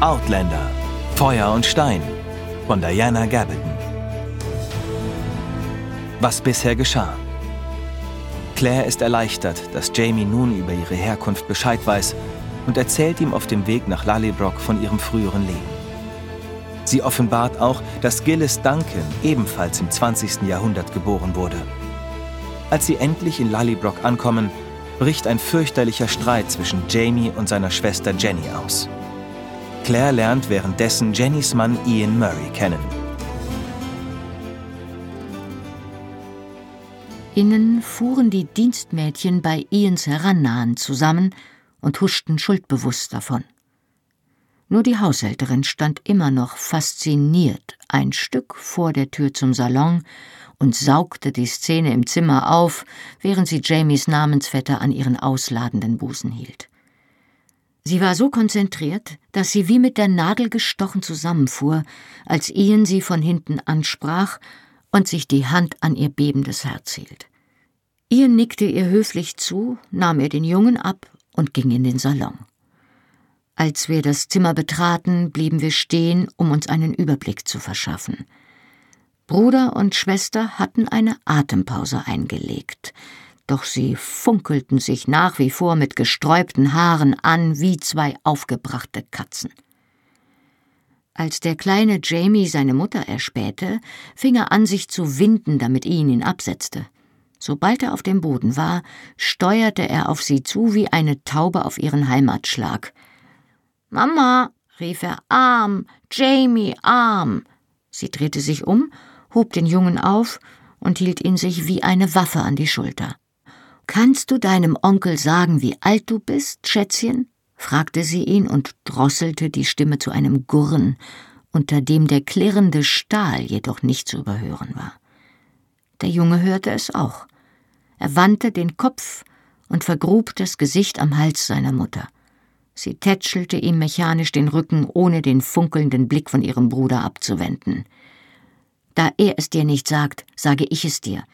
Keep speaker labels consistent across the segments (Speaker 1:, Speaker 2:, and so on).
Speaker 1: Outlander Feuer und Stein von Diana Gabaldon. Was bisher geschah. Claire ist erleichtert, dass Jamie nun über ihre Herkunft Bescheid weiß und erzählt ihm auf dem Weg nach Lallybrock von ihrem früheren Leben. Sie offenbart auch, dass Gillis Duncan ebenfalls im 20. Jahrhundert geboren wurde. Als sie endlich in Lallybrock ankommen, bricht ein fürchterlicher Streit zwischen Jamie und seiner Schwester Jenny aus. Claire lernt währenddessen Jennys Mann Ian Murray kennen.
Speaker 2: Innen fuhren die Dienstmädchen bei Ians Herannahen zusammen und huschten schuldbewusst davon. Nur die Haushälterin stand immer noch fasziniert ein Stück vor der Tür zum Salon und saugte die Szene im Zimmer auf, während sie Jamies Namensvetter an ihren ausladenden Busen hielt. Sie war so konzentriert, dass sie wie mit der Nadel gestochen zusammenfuhr, als Ian sie von hinten ansprach und sich die Hand an ihr bebendes Herz hielt. Ian nickte ihr höflich zu, nahm ihr den Jungen ab und ging in den Salon. Als wir das Zimmer betraten, blieben wir stehen, um uns einen Überblick zu verschaffen. Bruder und Schwester hatten eine Atempause eingelegt, doch sie funkelten sich nach wie vor mit gesträubten Haaren an wie zwei aufgebrachte Katzen. Als der kleine Jamie seine Mutter erspähte, fing er an, sich zu winden, damit Ian ihn absetzte. Sobald er auf dem Boden war, steuerte er auf sie zu wie eine Taube auf ihren Heimatschlag. Mama, rief er, arm, Jamie, arm. Sie drehte sich um, hob den Jungen auf und hielt ihn sich wie eine Waffe an die Schulter. Kannst du deinem Onkel sagen, wie alt du bist, Schätzchen? fragte sie ihn und drosselte die Stimme zu einem Gurren, unter dem der klirrende Stahl jedoch nicht zu überhören war. Der Junge hörte es auch. Er wandte den Kopf und vergrub das Gesicht am Hals seiner Mutter. Sie tätschelte ihm mechanisch den Rücken, ohne den funkelnden Blick von ihrem Bruder abzuwenden. Da er es dir nicht sagt, sage ich es dir.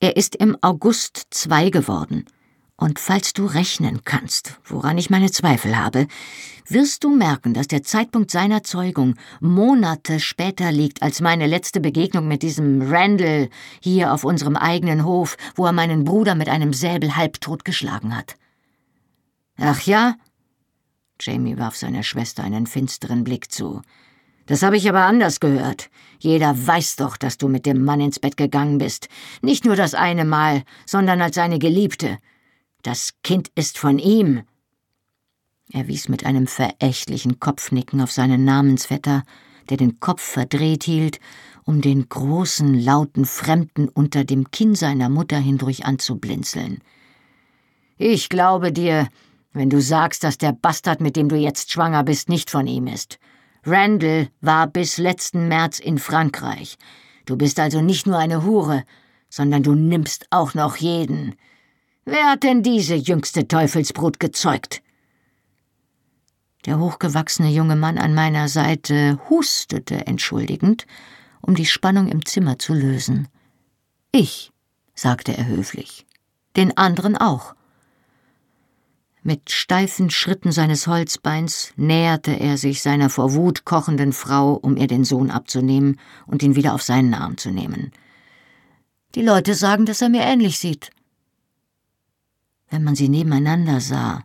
Speaker 2: Er ist im August zwei geworden. Und falls du rechnen kannst, woran ich meine Zweifel habe, wirst du merken, dass der Zeitpunkt seiner Zeugung Monate später liegt als meine letzte Begegnung mit diesem Randall hier auf unserem eigenen Hof, wo er meinen Bruder mit einem Säbel halbtot geschlagen hat. Ach ja? Jamie warf seiner Schwester einen finsteren Blick zu. Das habe ich aber anders gehört. Jeder weiß doch, dass du mit dem Mann ins Bett gegangen bist. Nicht nur das eine Mal, sondern als seine Geliebte. Das Kind ist von ihm. Er wies mit einem verächtlichen Kopfnicken auf seinen Namensvetter, der den Kopf verdreht hielt, um den großen, lauten Fremden unter dem Kinn seiner Mutter hindurch anzublinzeln. Ich glaube dir, wenn du sagst, dass der Bastard, mit dem du jetzt schwanger bist, nicht von ihm ist. Randall war bis letzten März in Frankreich. Du bist also nicht nur eine Hure, sondern du nimmst auch noch jeden. Wer hat denn diese jüngste Teufelsbrut gezeugt? Der hochgewachsene junge Mann an meiner Seite hustete entschuldigend, um die Spannung im Zimmer zu lösen. Ich, sagte er höflich. Den anderen auch. Mit steifen Schritten seines Holzbeins näherte er sich seiner vor Wut kochenden Frau, um ihr den Sohn abzunehmen und ihn wieder auf seinen Arm zu nehmen. Die Leute sagen, dass er mir ähnlich sieht. Wenn man sie nebeneinander sah,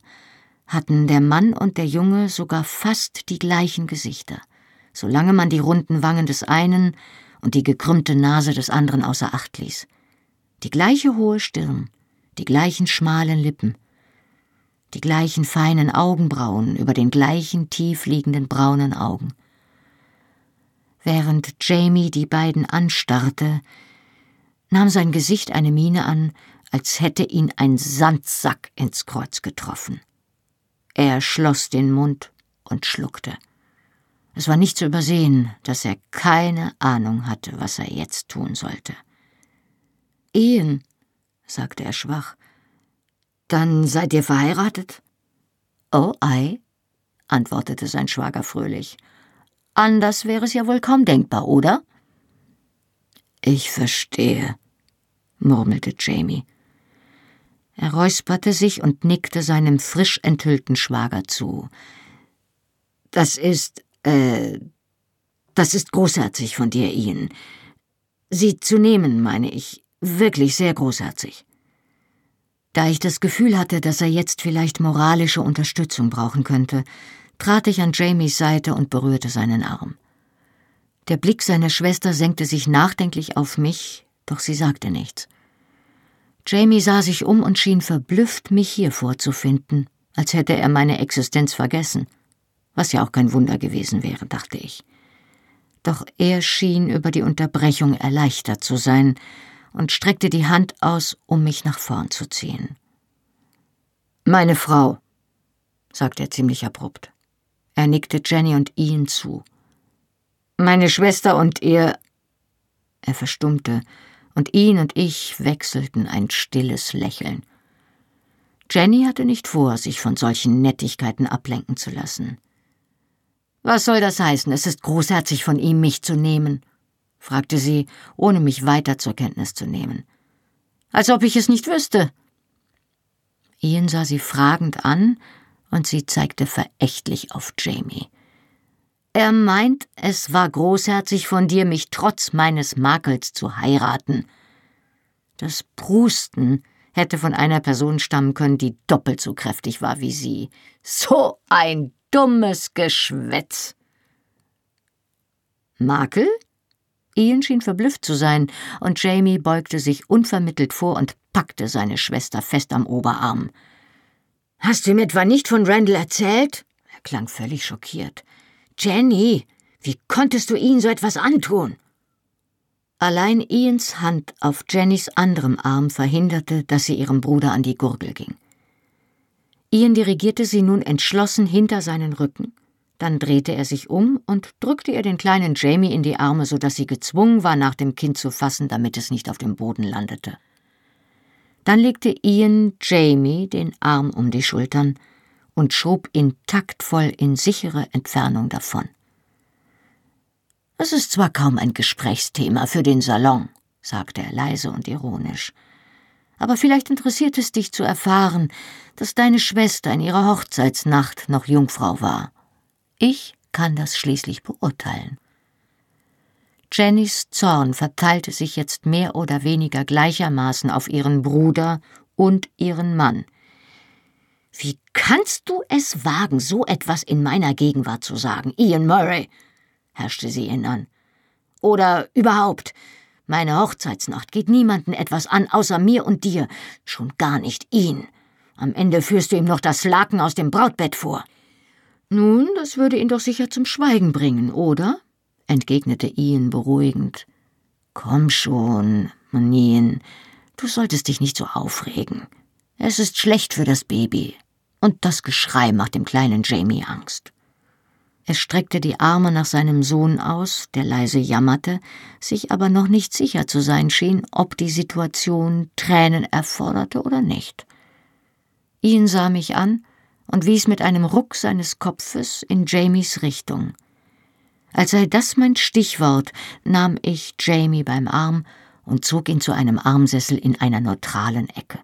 Speaker 2: hatten der Mann und der Junge sogar fast die gleichen Gesichter, solange man die runden Wangen des einen und die gekrümmte Nase des anderen außer Acht ließ. Die gleiche hohe Stirn, die gleichen schmalen Lippen, die gleichen feinen Augenbrauen über den gleichen tief liegenden braunen Augen. Während Jamie die beiden anstarrte, nahm sein Gesicht eine Miene an, als hätte ihn ein Sandsack ins Kreuz getroffen. Er schloss den Mund und schluckte. Es war nicht zu übersehen, dass er keine Ahnung hatte, was er jetzt tun sollte. Ian, sagte er schwach, dann seid ihr verheiratet? Oh ei, antwortete sein Schwager fröhlich. Anders wäre es ja wohl kaum denkbar, oder? Ich verstehe, murmelte Jamie. Er Er räusperte sich und nickte seinem frisch enthüllten Schwager zu. Das ist, äh, das ist großherzig von dir, Ian. Sie zu nehmen, meine ich, wirklich sehr großherzig. Da ich das Gefühl hatte, dass er jetzt vielleicht moralische Unterstützung brauchen könnte, trat ich an Jamies Seite und berührte seinen Arm. Der Blick seiner Schwester senkte sich nachdenklich auf mich, doch sie sagte nichts. Jamie sah sich um und schien verblüfft, mich hier vorzufinden, als hätte er meine Existenz vergessen, was ja auch kein Wunder gewesen wäre, dachte ich. Doch er schien über die Unterbrechung erleichtert zu sein und streckte die Hand aus, um mich nach vorn zu ziehen. Meine Frau, sagte er ziemlich abrupt. Er nickte Jenny und Ian zu. Meine Schwester und ihr. Er verstummte, und ihn und ich wechselten ein stilles Lächeln. Jenny hatte nicht vor, sich von solchen Nettigkeiten ablenken zu lassen. Was soll das heißen? Es ist großherzig von ihm, mich zu nehmen, fragte sie, ohne mich weiter zur Kenntnis zu nehmen. Als ob ich es nicht wüsste. Ian sah sie fragend an, und sie zeigte verächtlich auf Jamie. Er meint, es war großherzig von dir, mich trotz meines Makels zu heiraten. Das Prusten hätte von einer Person stammen können, die doppelt so kräftig war wie sie. So ein dummes Geschwätz. Makel? Ian schien verblüfft zu sein, und Jamie beugte sich unvermittelt vor und packte seine Schwester fest am Oberarm. Hast du ihm etwa nicht von Randall erzählt? Er klang völlig schockiert. Jenny, wie konntest du ihnen so etwas antun? Allein Ians Hand auf Jennys anderem Arm verhinderte, dass sie ihrem Bruder an die Gurgel ging. Ian dirigierte sie nun entschlossen hinter seinen Rücken. Dann drehte er sich um und drückte ihr den kleinen Jamie in die Arme, so dass sie gezwungen war, nach dem Kind zu fassen, damit es nicht auf dem Boden landete. Dann legte Ian Jamie den Arm um die Schultern und schob ihn taktvoll in sichere Entfernung davon. Es ist zwar kaum ein Gesprächsthema für den Salon, sagte er leise und ironisch, aber vielleicht interessiert es dich zu erfahren, dass deine Schwester in ihrer Hochzeitsnacht noch Jungfrau war. Ich kann das schließlich beurteilen. Jennys Zorn verteilte sich jetzt mehr oder weniger gleichermaßen auf ihren Bruder und ihren Mann, wie kannst du es wagen, so etwas in meiner Gegenwart zu sagen, Ian Murray? herrschte sie ihn an. Oder überhaupt, meine Hochzeitsnacht geht niemanden etwas an, außer mir und dir, schon gar nicht ihn. Am Ende führst du ihm noch das Laken aus dem Brautbett vor. Nun, das würde ihn doch sicher zum Schweigen bringen, oder? entgegnete Ian beruhigend. Komm schon, Monien, du solltest dich nicht so aufregen. Es ist schlecht für das Baby und das Geschrei macht dem kleinen Jamie Angst. Er streckte die Arme nach seinem Sohn aus, der leise jammerte, sich aber noch nicht sicher zu sein schien, ob die Situation Tränen erforderte oder nicht. Ian sah mich an und wies mit einem Ruck seines Kopfes in Jamies Richtung. Als sei das mein Stichwort, nahm ich Jamie beim Arm und zog ihn zu einem Armsessel in einer neutralen Ecke.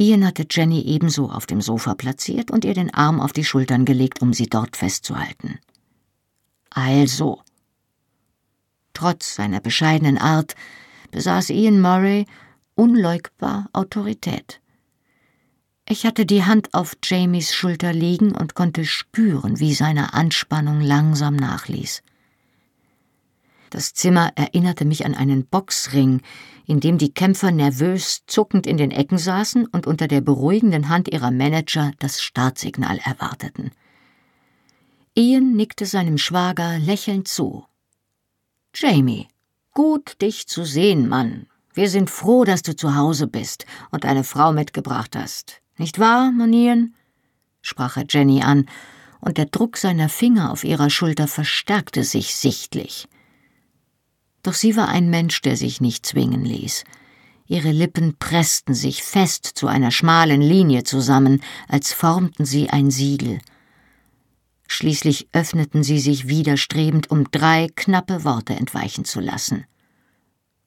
Speaker 2: Ian hatte Jenny ebenso auf dem Sofa platziert und ihr den Arm auf die Schultern gelegt, um sie dort festzuhalten. Also. Trotz seiner bescheidenen Art besaß Ian Murray unleugbar Autorität. Ich hatte die Hand auf Jamies Schulter liegen und konnte spüren, wie seine Anspannung langsam nachließ. Das Zimmer erinnerte mich an einen Boxring, in dem die Kämpfer nervös zuckend in den Ecken saßen und unter der beruhigenden Hand ihrer Manager das Startsignal erwarteten. Ian nickte seinem Schwager lächelnd zu. Jamie, gut dich zu sehen, Mann. Wir sind froh, dass du zu Hause bist und eine Frau mitgebracht hast. Nicht wahr, Monien? sprach er Jenny an, und der Druck seiner Finger auf ihrer Schulter verstärkte sich sichtlich. Doch sie war ein Mensch, der sich nicht zwingen ließ. Ihre Lippen pressten sich fest zu einer schmalen Linie zusammen, als formten sie ein Siegel. Schließlich öffneten sie sich widerstrebend, um drei knappe Worte entweichen zu lassen.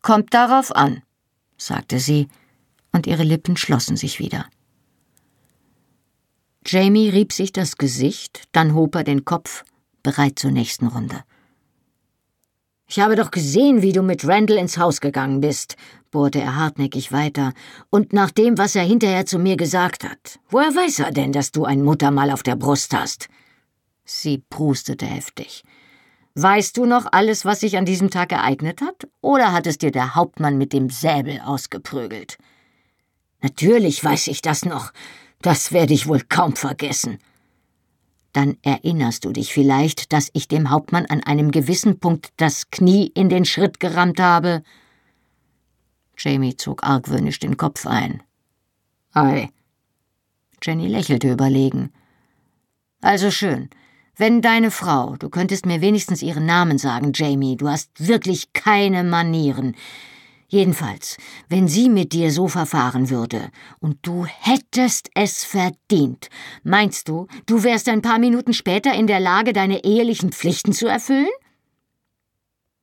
Speaker 2: Kommt darauf an, sagte sie und ihre Lippen schlossen sich wieder. Jamie rieb sich das Gesicht, dann hob er den Kopf, bereit zur nächsten Runde. Ich habe doch gesehen, wie du mit Randall ins Haus gegangen bist, bohrte er hartnäckig weiter, und nach dem, was er hinterher zu mir gesagt hat. Woher weiß er denn, dass du ein Muttermal auf der Brust hast? Sie prustete heftig. Weißt du noch alles, was sich an diesem Tag ereignet hat, oder hat es dir der Hauptmann mit dem Säbel ausgeprügelt? Natürlich weiß ich das noch. Das werde ich wohl kaum vergessen. Dann erinnerst du dich vielleicht, dass ich dem Hauptmann an einem gewissen Punkt das Knie in den Schritt gerammt habe? Jamie zog argwöhnisch den Kopf ein. Ei. Jenny lächelte überlegen. Also schön. Wenn deine Frau, du könntest mir wenigstens ihren Namen sagen, Jamie, du hast wirklich keine Manieren. Jedenfalls, wenn sie mit dir so verfahren würde und du hättest es verdient, meinst du, du wärst ein paar Minuten später in der Lage, deine ehelichen Pflichten zu erfüllen?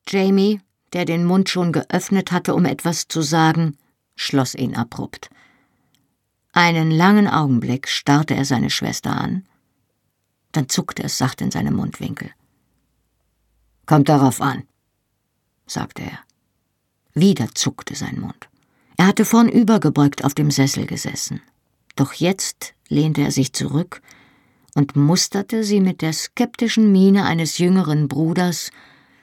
Speaker 2: Jamie, der den Mund schon geöffnet hatte, um etwas zu sagen, schloss ihn abrupt. Einen langen Augenblick starrte er seine Schwester an, dann zuckte es sacht in seinem Mundwinkel. Kommt darauf an, sagte er. Wieder zuckte sein Mund. Er hatte vornübergebeugt auf dem Sessel gesessen. Doch jetzt lehnte er sich zurück und musterte sie mit der skeptischen Miene eines jüngeren Bruders,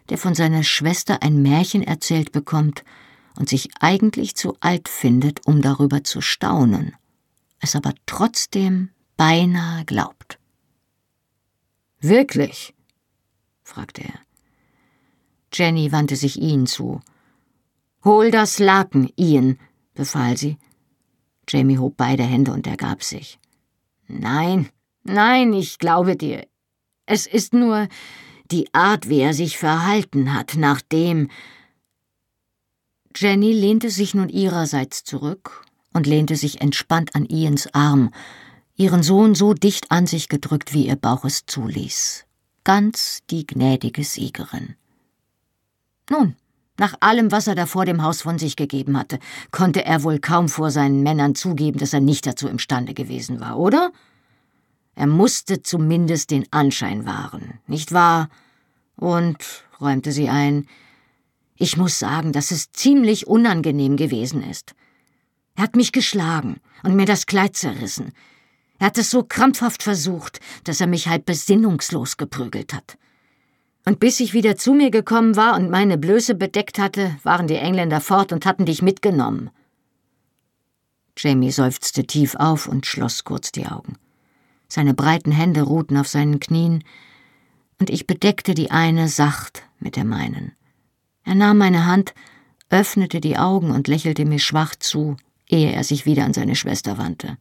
Speaker 2: der von seiner Schwester ein Märchen erzählt bekommt und sich eigentlich zu alt findet, um darüber zu staunen, es aber trotzdem beinahe glaubt. Wirklich? fragte er. Jenny wandte sich ihn zu. Hol das Laken, Ian, befahl sie. Jamie hob beide Hände und ergab sich. Nein, nein, ich glaube dir. Es ist nur die Art, wie er sich verhalten hat, nachdem. Jenny lehnte sich nun ihrerseits zurück und lehnte sich entspannt an Ians Arm, ihren Sohn so dicht an sich gedrückt, wie ihr Bauch es zuließ. Ganz die gnädige Siegerin. Nun, nach allem, was er da vor dem Haus von sich gegeben hatte, konnte er wohl kaum vor seinen Männern zugeben, dass er nicht dazu imstande gewesen war, oder? Er musste zumindest den Anschein wahren, nicht wahr? Und, räumte sie ein, ich muss sagen, dass es ziemlich unangenehm gewesen ist. Er hat mich geschlagen und mir das Kleid zerrissen. Er hat es so krampfhaft versucht, dass er mich halb besinnungslos geprügelt hat. Und bis ich wieder zu mir gekommen war und meine Blöße bedeckt hatte, waren die Engländer fort und hatten dich mitgenommen. Jamie seufzte tief auf und schloss kurz die Augen. Seine breiten Hände ruhten auf seinen Knien, und ich bedeckte die eine sacht mit der meinen. Er nahm meine Hand, öffnete die Augen und lächelte mir schwach zu, ehe er sich wieder an seine Schwester wandte.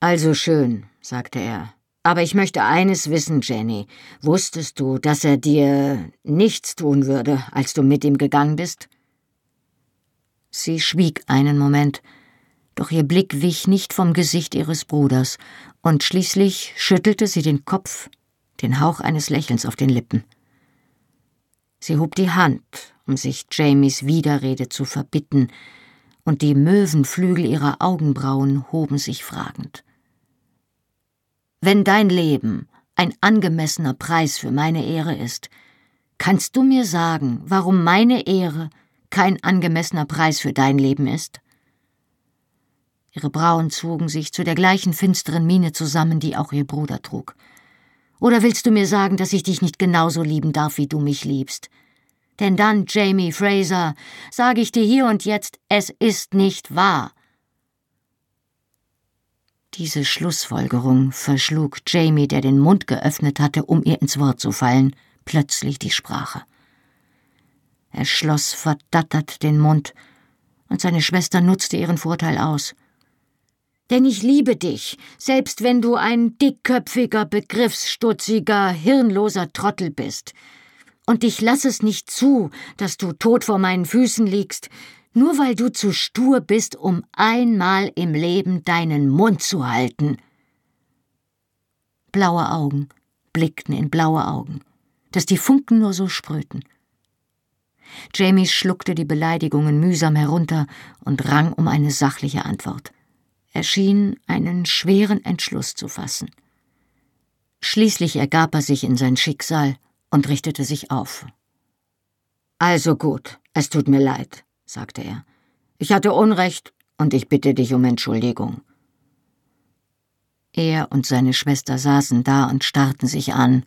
Speaker 2: Also schön, sagte er, aber ich möchte eines wissen, Jenny. Wusstest du, dass er dir nichts tun würde, als du mit ihm gegangen bist? Sie schwieg einen Moment, doch ihr Blick wich nicht vom Gesicht ihres Bruders, und schließlich schüttelte sie den Kopf, den Hauch eines Lächelns auf den Lippen. Sie hob die Hand, um sich Jamies Widerrede zu verbitten, und die Möwenflügel ihrer Augenbrauen hoben sich fragend. Wenn dein Leben ein angemessener Preis für meine Ehre ist, kannst du mir sagen, warum meine Ehre kein angemessener Preis für dein Leben ist? Ihre Brauen zogen sich zu der gleichen finsteren Miene zusammen, die auch ihr Bruder trug. Oder willst du mir sagen, dass ich dich nicht genauso lieben darf, wie du mich liebst? Denn dann, Jamie Fraser, sage ich dir hier und jetzt, es ist nicht wahr. Diese Schlussfolgerung verschlug Jamie, der den Mund geöffnet hatte, um ihr ins Wort zu fallen, plötzlich die Sprache. Er schloss verdattert den Mund, und seine Schwester nutzte ihren Vorteil aus. Denn ich liebe dich, selbst wenn du ein dickköpfiger, begriffsstutziger, hirnloser Trottel bist. Und ich lass es nicht zu, dass du tot vor meinen Füßen liegst, nur weil du zu stur bist, um einmal im Leben deinen Mund zu halten. Blaue Augen blickten in blaue Augen, dass die Funken nur so sprühten. Jamie schluckte die Beleidigungen mühsam herunter und rang um eine sachliche Antwort. Er schien einen schweren Entschluss zu fassen. Schließlich ergab er sich in sein Schicksal und richtete sich auf. Also gut, es tut mir leid, sagte er. Ich hatte Unrecht und ich bitte dich um Entschuldigung. Er und seine Schwester saßen da und starrten sich an,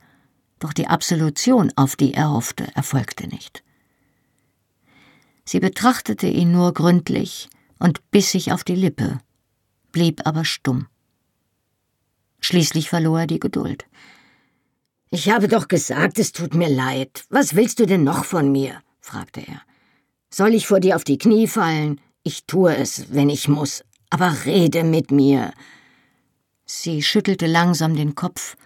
Speaker 2: doch die Absolution, auf die er hoffte, erfolgte nicht. Sie betrachtete ihn nur gründlich und biss sich auf die Lippe, blieb aber stumm. Schließlich verlor er die Geduld. Ich habe doch gesagt, es tut mir leid. Was willst du denn noch von mir? fragte er. Soll ich vor dir auf die Knie fallen? Ich tue es, wenn ich muss, aber rede mit mir. Sie schüttelte langsam den Kopf,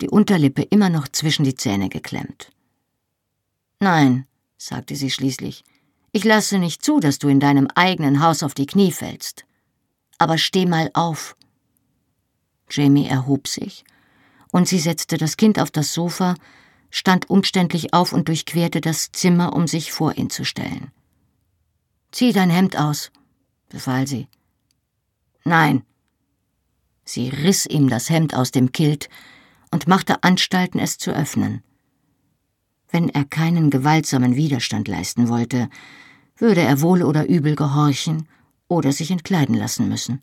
Speaker 2: die Unterlippe immer noch zwischen die Zähne geklemmt. Nein, sagte sie schließlich, ich lasse nicht zu, dass du in deinem eigenen Haus auf die Knie fällst. Aber steh mal auf. Jamie erhob sich, und sie setzte das Kind auf das Sofa, stand umständlich auf und durchquerte das Zimmer, um sich vor ihn zu stellen. Zieh dein Hemd aus, befahl sie. Nein. Sie riss ihm das Hemd aus dem Kilt und machte Anstalten, es zu öffnen. Wenn er keinen gewaltsamen Widerstand leisten wollte, würde er wohl oder übel gehorchen oder sich entkleiden lassen müssen.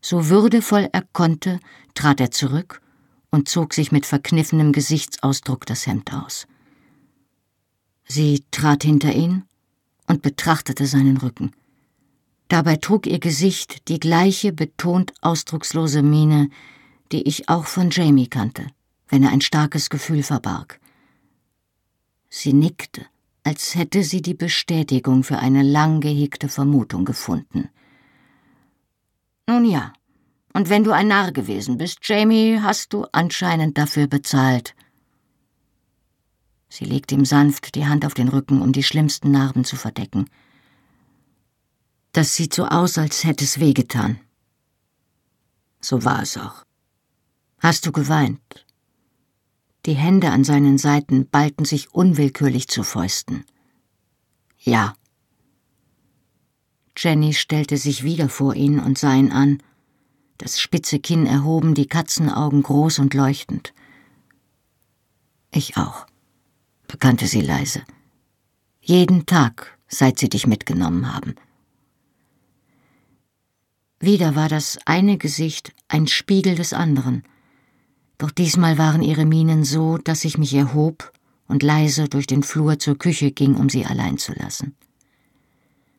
Speaker 2: So würdevoll er konnte, trat er zurück und zog sich mit verkniffenem Gesichtsausdruck das Hemd aus. Sie trat hinter ihn und betrachtete seinen Rücken. Dabei trug ihr Gesicht die gleiche betont ausdruckslose Miene, die ich auch von Jamie kannte, wenn er ein starkes Gefühl verbarg. Sie nickte, als hätte sie die Bestätigung für eine lang gehegte Vermutung gefunden. Nun ja, und wenn du ein Narr gewesen bist, Jamie, hast du anscheinend dafür bezahlt. Sie legte ihm sanft die Hand auf den Rücken, um die schlimmsten Narben zu verdecken. Das sieht so aus, als hätte es wehgetan. So war es auch. Hast du geweint? Die Hände an seinen Seiten ballten sich unwillkürlich zu Fäusten. Ja. Jenny stellte sich wieder vor ihn und sah ihn an, das spitze Kinn erhoben, die Katzenaugen groß und leuchtend. Ich auch bekannte sie leise. Jeden Tag, seit sie dich mitgenommen haben. Wieder war das eine Gesicht ein Spiegel des anderen, doch diesmal waren ihre Mienen so, dass ich mich erhob und leise durch den Flur zur Küche ging, um sie allein zu lassen.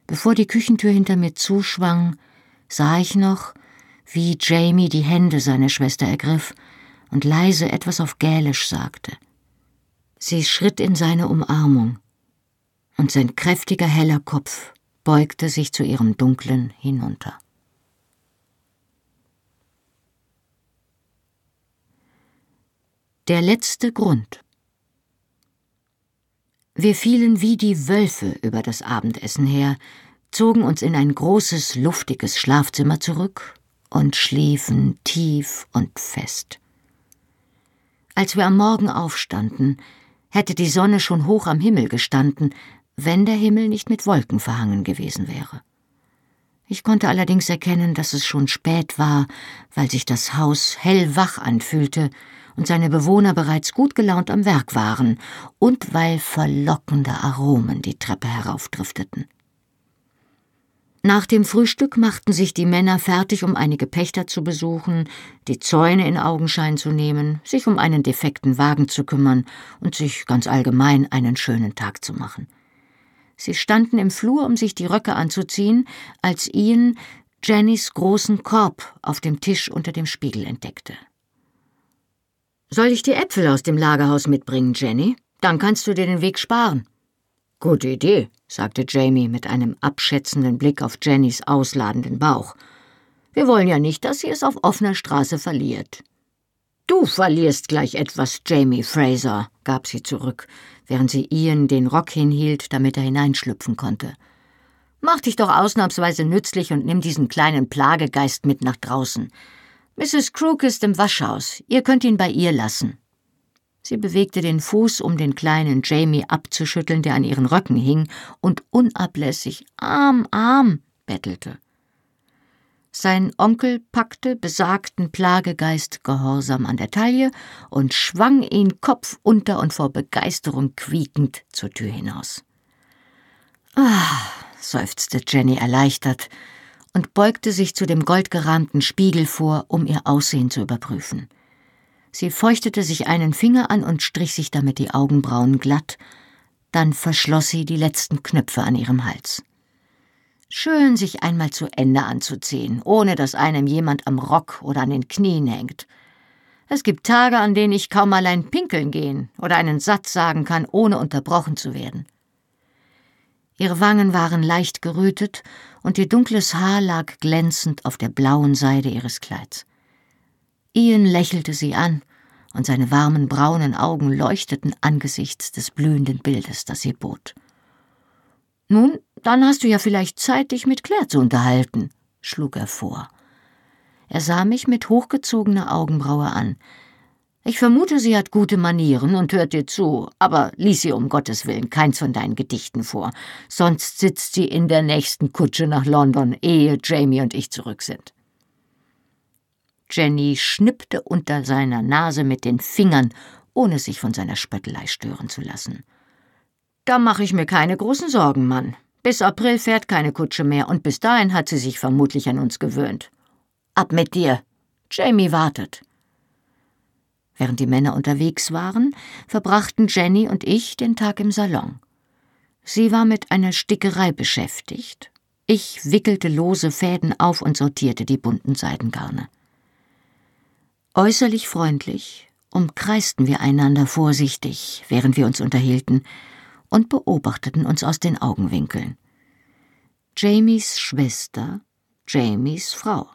Speaker 2: Bevor die Küchentür hinter mir zuschwang, sah ich noch, wie Jamie die Hände seiner Schwester ergriff und leise etwas auf Gälisch sagte. Sie schritt in seine Umarmung, und sein kräftiger heller Kopf beugte sich zu ihrem dunklen hinunter. Der letzte Grund. Wir fielen wie die Wölfe über das Abendessen her, zogen uns in ein großes, luftiges Schlafzimmer zurück und schliefen tief und fest. Als wir am Morgen aufstanden, hätte die Sonne schon hoch am Himmel gestanden, wenn der Himmel nicht mit Wolken verhangen gewesen wäre. Ich konnte allerdings erkennen, dass es schon spät war, weil sich das Haus hellwach anfühlte und seine Bewohner bereits gut gelaunt am Werk waren und weil verlockende Aromen die Treppe heraufdrifteten. Nach dem Frühstück machten sich die Männer fertig, um einige Pächter zu besuchen, die Zäune in Augenschein zu nehmen, sich um einen defekten Wagen zu kümmern und sich ganz allgemein einen schönen Tag zu machen. Sie standen im Flur, um sich die Röcke anzuziehen, als Ian Jennys großen Korb auf dem Tisch unter dem Spiegel entdeckte. Soll ich die Äpfel aus dem Lagerhaus mitbringen, Jenny? Dann kannst du dir den Weg sparen. Gute Idee, sagte Jamie mit einem abschätzenden Blick auf Jennys ausladenden Bauch. Wir wollen ja nicht, dass sie es auf offener Straße verliert. Du verlierst gleich etwas, Jamie Fraser, gab sie zurück, während sie Ian den Rock hinhielt, damit er hineinschlüpfen konnte. Mach dich doch ausnahmsweise nützlich und nimm diesen kleinen Plagegeist mit nach draußen. Mrs. Crook ist im Waschhaus. Ihr könnt ihn bei ihr lassen. Sie bewegte den Fuß, um den kleinen Jamie abzuschütteln, der an ihren Röcken hing und unablässig Arm, Arm bettelte. Sein Onkel packte besagten Plagegeist gehorsam an der Taille und schwang ihn kopfunter und vor Begeisterung quiekend zur Tür hinaus. Ah, seufzte Jenny erleichtert und beugte sich zu dem goldgerahmten Spiegel vor, um ihr Aussehen zu überprüfen. Sie feuchtete sich einen Finger an und strich sich damit die Augenbrauen glatt, dann verschloss sie die letzten Knöpfe an ihrem Hals. Schön, sich einmal zu Ende anzuziehen, ohne dass einem jemand am Rock oder an den Knien hängt. Es gibt Tage, an denen ich kaum allein pinkeln gehen oder einen Satz sagen kann, ohne unterbrochen zu werden. Ihre Wangen waren leicht gerötet und ihr dunkles Haar lag glänzend auf der blauen Seide ihres Kleids. Ian lächelte sie an, und seine warmen braunen Augen leuchteten angesichts des blühenden Bildes, das sie bot. Nun, dann hast du ja vielleicht Zeit, dich mit Claire zu unterhalten, schlug er vor. Er sah mich mit hochgezogener Augenbraue an. Ich vermute, sie hat gute Manieren und hört dir zu, aber lies sie um Gottes Willen keins von deinen Gedichten vor, sonst sitzt sie in der nächsten Kutsche nach London, ehe Jamie und ich zurück sind. Jenny schnippte unter seiner Nase mit den Fingern, ohne sich von seiner Spöttelei stören zu lassen. Da mache ich mir keine großen Sorgen, Mann. Bis April fährt keine Kutsche mehr und bis dahin hat sie sich vermutlich an uns gewöhnt. Ab mit dir. Jamie wartet. Während die Männer unterwegs waren, verbrachten Jenny und ich den Tag im Salon. Sie war mit einer Stickerei beschäftigt. Ich wickelte lose Fäden auf und sortierte die bunten Seidengarne. Äußerlich freundlich umkreisten wir einander vorsichtig, während wir uns unterhielten, und beobachteten uns aus den Augenwinkeln. Jamies Schwester, Jamies Frau.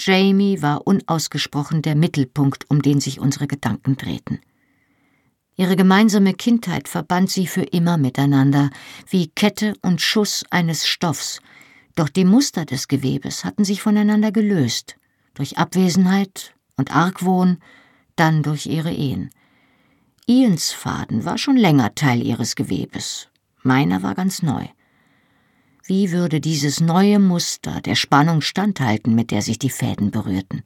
Speaker 2: Jamie war unausgesprochen der Mittelpunkt, um den sich unsere Gedanken drehten. Ihre gemeinsame Kindheit verband sie für immer miteinander, wie Kette und Schuss eines Stoffs, doch die Muster des Gewebes hatten sich voneinander gelöst, durch Abwesenheit und Argwohn, dann durch ihre Ehen. Ians Faden war schon länger Teil ihres Gewebes, meiner war ganz neu. Wie würde dieses neue Muster der Spannung standhalten, mit der sich die Fäden berührten?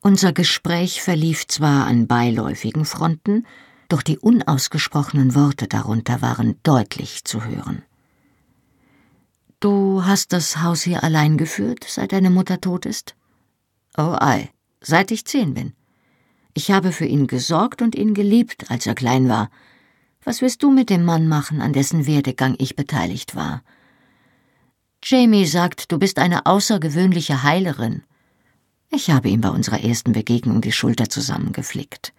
Speaker 2: Unser Gespräch verlief zwar an beiläufigen Fronten, doch die unausgesprochenen Worte darunter waren deutlich zu hören. Du hast das Haus hier allein geführt, seit deine Mutter tot ist? Oh ei, seit ich zehn bin. Ich habe für ihn gesorgt und ihn geliebt, als er klein war. Was wirst du mit dem Mann machen, an dessen Werdegang ich beteiligt war? Jamie sagt, du bist eine außergewöhnliche Heilerin. Ich habe ihm bei unserer ersten Begegnung die Schulter zusammengeflickt.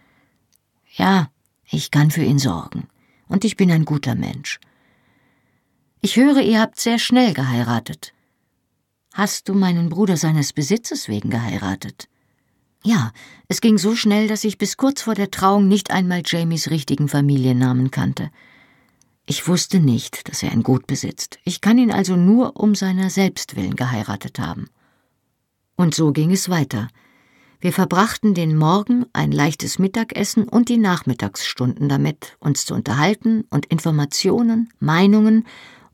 Speaker 2: Ja, ich kann für ihn sorgen. Und ich bin ein guter Mensch. Ich höre, ihr habt sehr schnell geheiratet. Hast du meinen Bruder seines Besitzes wegen geheiratet? Ja, es ging so schnell, dass ich bis kurz vor der Trauung nicht einmal Jamies richtigen Familiennamen kannte. Ich wusste nicht, dass er ein Gut besitzt. Ich kann ihn also nur um seiner selbst willen geheiratet haben. Und so ging es weiter. Wir verbrachten den Morgen, ein leichtes Mittagessen und die Nachmittagsstunden damit, uns zu unterhalten und Informationen, Meinungen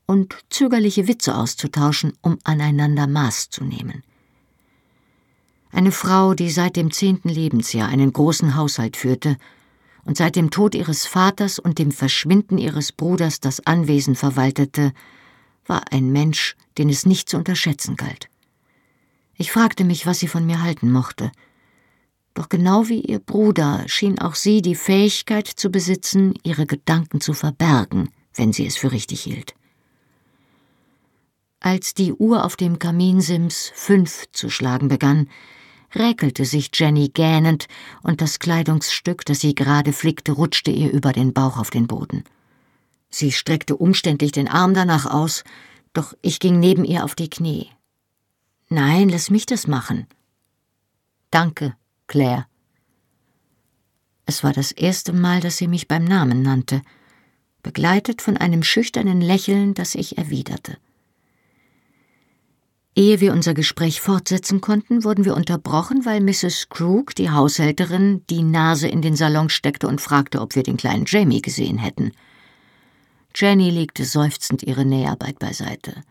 Speaker 2: und zögerliche Witze auszutauschen, um aneinander Maß zu nehmen. Eine Frau, die seit dem zehnten Lebensjahr einen großen Haushalt führte und seit dem Tod ihres Vaters und dem Verschwinden ihres Bruders das Anwesen verwaltete, war ein Mensch, den es nicht zu unterschätzen galt. Ich fragte mich, was sie von mir halten mochte. Doch genau wie ihr Bruder schien auch sie die Fähigkeit zu besitzen, ihre Gedanken zu verbergen, wenn sie es für richtig hielt. Als die Uhr auf dem Kaminsims fünf zu schlagen begann, räkelte sich Jenny gähnend, und das Kleidungsstück, das sie gerade flickte, rutschte ihr über den Bauch auf den Boden. Sie streckte umständlich den Arm danach aus, doch ich ging neben ihr auf die Knie. Nein, lass mich das machen. Danke, Claire. Es war das erste Mal, dass sie mich beim Namen nannte, begleitet von einem schüchternen Lächeln, das ich erwiderte. Ehe wir unser Gespräch fortsetzen konnten, wurden wir unterbrochen, weil Mrs. Crook, die Haushälterin, die Nase in den Salon steckte und fragte, ob wir den kleinen Jamie gesehen hätten. Jenny legte seufzend ihre Näharbeit beiseite.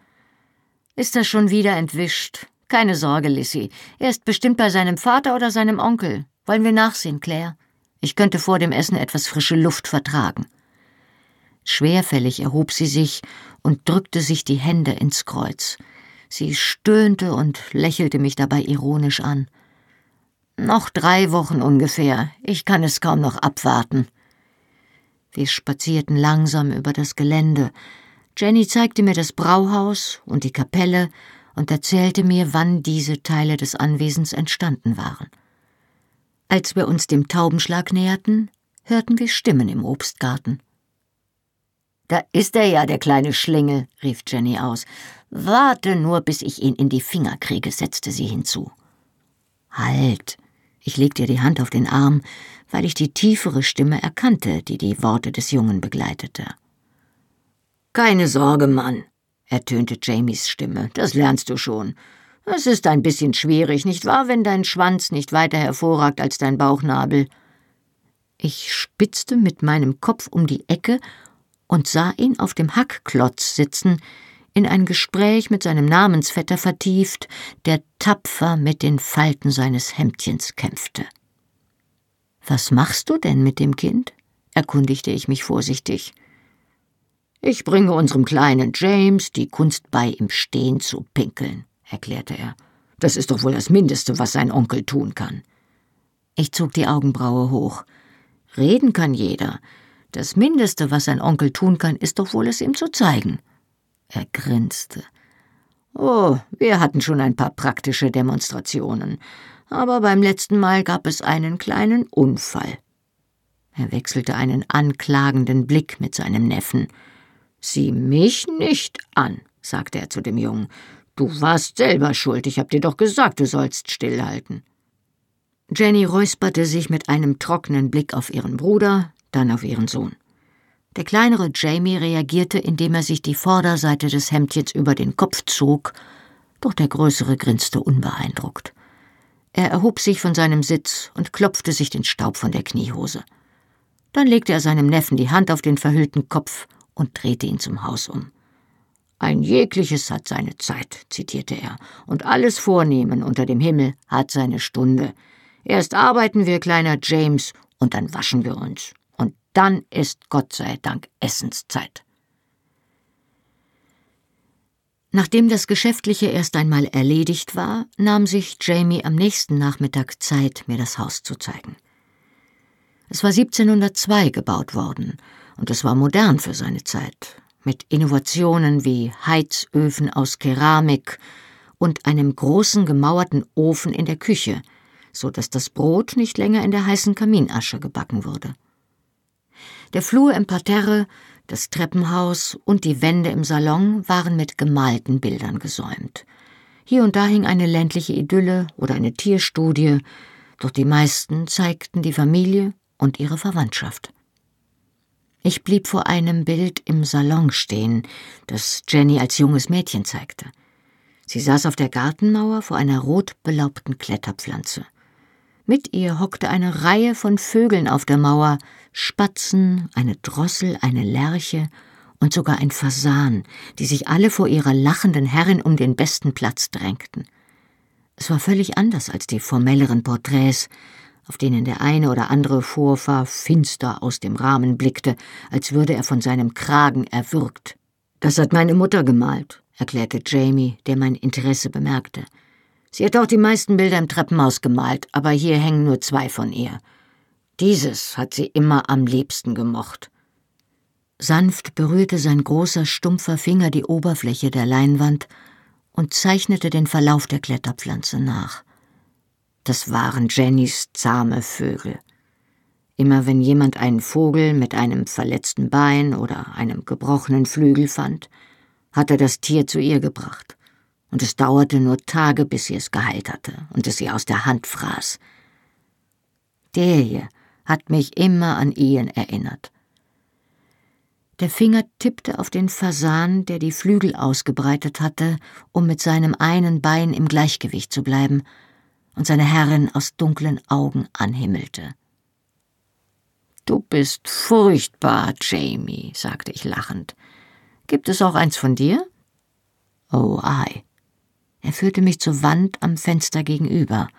Speaker 2: Ist er schon wieder entwischt? Keine Sorge, Lissy. Er ist bestimmt bei seinem Vater oder seinem Onkel. Wollen wir nachsehen, Claire? Ich könnte vor dem Essen etwas frische Luft vertragen. Schwerfällig erhob sie sich und drückte sich die Hände ins Kreuz. Sie stöhnte und lächelte mich dabei ironisch an. Noch drei Wochen ungefähr. Ich kann es kaum noch abwarten. Wir spazierten langsam über das Gelände. Jenny zeigte mir das Brauhaus und die Kapelle und erzählte mir, wann diese Teile des Anwesens entstanden waren. Als wir uns dem Taubenschlag näherten, hörten wir Stimmen im Obstgarten. Da ist er ja, der kleine Schlingel, rief Jenny aus. Warte nur, bis ich ihn in die Finger kriege, setzte sie hinzu. Halt! Ich legte ihr die Hand auf den Arm, weil ich die tiefere Stimme erkannte, die die Worte des Jungen begleitete. Keine Sorge, Mann, ertönte Jamies Stimme, das lernst du schon. Es ist ein bisschen schwierig, nicht wahr, wenn dein Schwanz nicht weiter hervorragt als dein Bauchnabel? Ich spitzte mit meinem Kopf um die Ecke und sah ihn auf dem Hackklotz sitzen, in ein Gespräch mit seinem Namensvetter vertieft, der tapfer mit den Falten seines Hemdchens kämpfte. Was machst du denn mit dem Kind? erkundigte ich mich vorsichtig. Ich bringe unserem kleinen James die Kunst bei, im Stehen zu pinkeln, erklärte er. Das ist doch wohl das Mindeste, was sein Onkel tun kann. Ich zog die Augenbraue hoch. Reden kann jeder. Das Mindeste, was sein Onkel tun kann, ist doch wohl es ihm zu zeigen. Er grinste. Oh, wir hatten schon ein paar praktische Demonstrationen, aber beim letzten Mal gab es einen kleinen Unfall. Er wechselte einen anklagenden Blick mit seinem Neffen. Sieh mich nicht an, sagte er zu dem Jungen. Du warst selber schuld, ich hab dir doch gesagt, du sollst stillhalten. Jenny räusperte sich mit einem trockenen Blick auf ihren Bruder, dann auf ihren Sohn. Der kleinere Jamie reagierte, indem er sich die Vorderseite des Hemdchens über den Kopf zog, doch der größere grinste unbeeindruckt. Er erhob sich von seinem Sitz und klopfte sich den Staub von der Kniehose. Dann legte er seinem Neffen die Hand auf den verhüllten Kopf und drehte ihn zum Haus um. Ein jegliches hat seine Zeit, zitierte er, und alles Vornehmen unter dem Himmel hat seine Stunde. Erst arbeiten wir, kleiner James, und dann waschen wir uns. Und dann ist Gott sei Dank Essenszeit. Nachdem das Geschäftliche erst einmal erledigt war, nahm sich Jamie am nächsten Nachmittag Zeit, mir das Haus zu zeigen. Es war 1702 gebaut worden, und es war modern für seine Zeit, mit Innovationen wie Heizöfen aus Keramik und einem großen gemauerten Ofen in der Küche, so dass das Brot nicht länger in der heißen Kaminasche gebacken wurde. Der Flur im Parterre, das Treppenhaus und die Wände im Salon waren mit gemalten Bildern gesäumt. Hier und da hing eine ländliche Idylle oder eine Tierstudie, doch die meisten zeigten die Familie und ihre Verwandtschaft. Ich blieb vor einem Bild im Salon stehen, das Jenny als junges Mädchen zeigte. Sie saß auf der Gartenmauer vor einer rot belaubten Kletterpflanze. Mit ihr hockte eine Reihe von Vögeln auf der Mauer, Spatzen, eine Drossel, eine Lerche und sogar ein Fasan, die sich alle vor ihrer lachenden Herrin um den besten Platz drängten. Es war völlig anders als die formelleren Porträts, auf denen der eine oder andere Vorfahr finster aus dem Rahmen blickte, als würde er von seinem Kragen erwürgt. Das hat meine Mutter gemalt, erklärte Jamie, der mein Interesse bemerkte. Sie hat auch die meisten Bilder im Treppenhaus gemalt, aber hier hängen nur zwei von ihr. Dieses hat sie immer am liebsten gemocht. Sanft berührte sein großer, stumpfer Finger die Oberfläche der Leinwand und zeichnete den Verlauf der Kletterpflanze nach. Das waren Jennys zahme Vögel. Immer wenn jemand einen Vogel mit einem verletzten Bein oder einem gebrochenen Flügel fand, hat er das Tier zu ihr gebracht und es dauerte nur Tage, bis sie es geheilt hatte und es ihr aus der Hand fraß. Der hier hat mich immer an Ian erinnert. Der Finger tippte auf den Fasan, der die Flügel ausgebreitet hatte, um mit seinem einen Bein im Gleichgewicht zu bleiben, und seine Herrin aus dunklen Augen anhimmelte. Du bist furchtbar, Jamie, sagte ich lachend. Gibt es auch eins von dir? Oh, ei. Er führte mich zur Wand am Fenster gegenüber.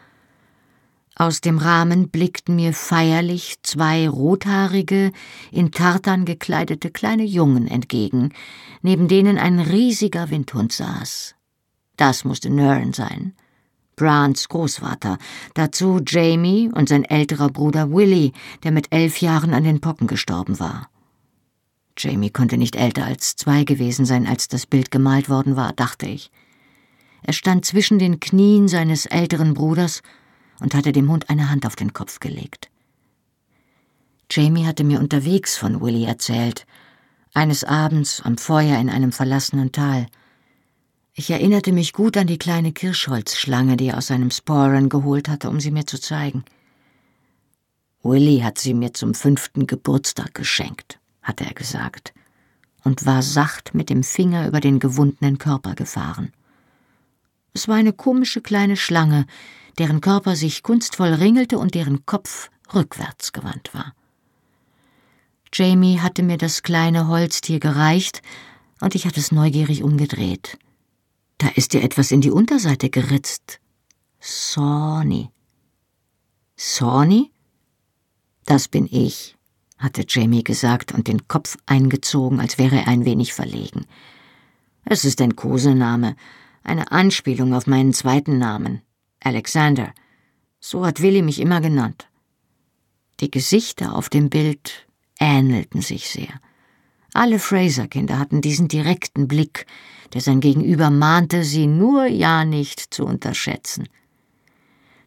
Speaker 2: Aus dem Rahmen blickten mir feierlich zwei rothaarige, in Tartan gekleidete kleine Jungen entgegen, neben denen ein riesiger Windhund saß. Das musste Nern sein. Brants Großvater, dazu Jamie und sein älterer Bruder Willie, der mit elf Jahren an den Pocken gestorben war. Jamie konnte nicht älter als zwei gewesen sein, als das Bild gemalt worden war, dachte ich. Er stand zwischen den Knien seines älteren Bruders und hatte dem Hund eine Hand auf den Kopf gelegt. Jamie hatte mir unterwegs von Willie erzählt, eines Abends am Feuer in einem verlassenen Tal. Ich erinnerte mich gut an die kleine Kirschholzschlange, die er aus seinem Sporen geholt hatte, um sie mir zu zeigen. Willie hat sie mir zum fünften Geburtstag geschenkt, hatte er gesagt, und war sacht mit dem Finger über den gewundenen Körper gefahren. Es war eine komische kleine Schlange, deren Körper sich kunstvoll ringelte und deren Kopf rückwärts gewandt war. Jamie hatte mir das kleine Holztier gereicht, und ich hatte es neugierig umgedreht. Da ist dir etwas in die Unterseite geritzt. Sawny. Sawny? Das bin ich, hatte Jamie gesagt und den Kopf eingezogen, als wäre er ein wenig verlegen. Es ist ein Kosename, eine Anspielung auf meinen zweiten Namen, Alexander. So hat Willi mich immer genannt. Die Gesichter auf dem Bild ähnelten sich sehr. Alle Fraser-Kinder hatten diesen direkten Blick, der sein Gegenüber mahnte, sie nur ja nicht zu unterschätzen.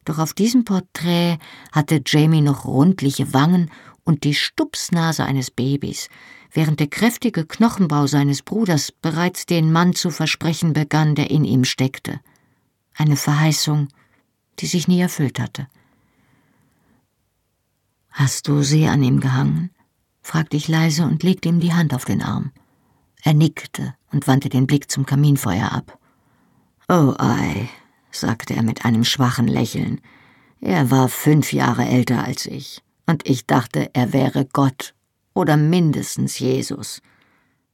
Speaker 2: Doch auf diesem Porträt hatte Jamie noch rundliche Wangen und die Stupsnase eines Babys, während der kräftige Knochenbau seines Bruders bereits den Mann zu versprechen begann, der in ihm steckte. Eine Verheißung, die sich nie erfüllt hatte. Hast du sie an ihm gehangen? fragte ich leise und legte ihm die Hand auf den Arm. Er nickte und wandte den Blick zum Kaminfeuer ab. Oh ei, sagte er mit einem schwachen Lächeln. Er war fünf Jahre älter als ich, und ich dachte, er wäre Gott oder mindestens Jesus.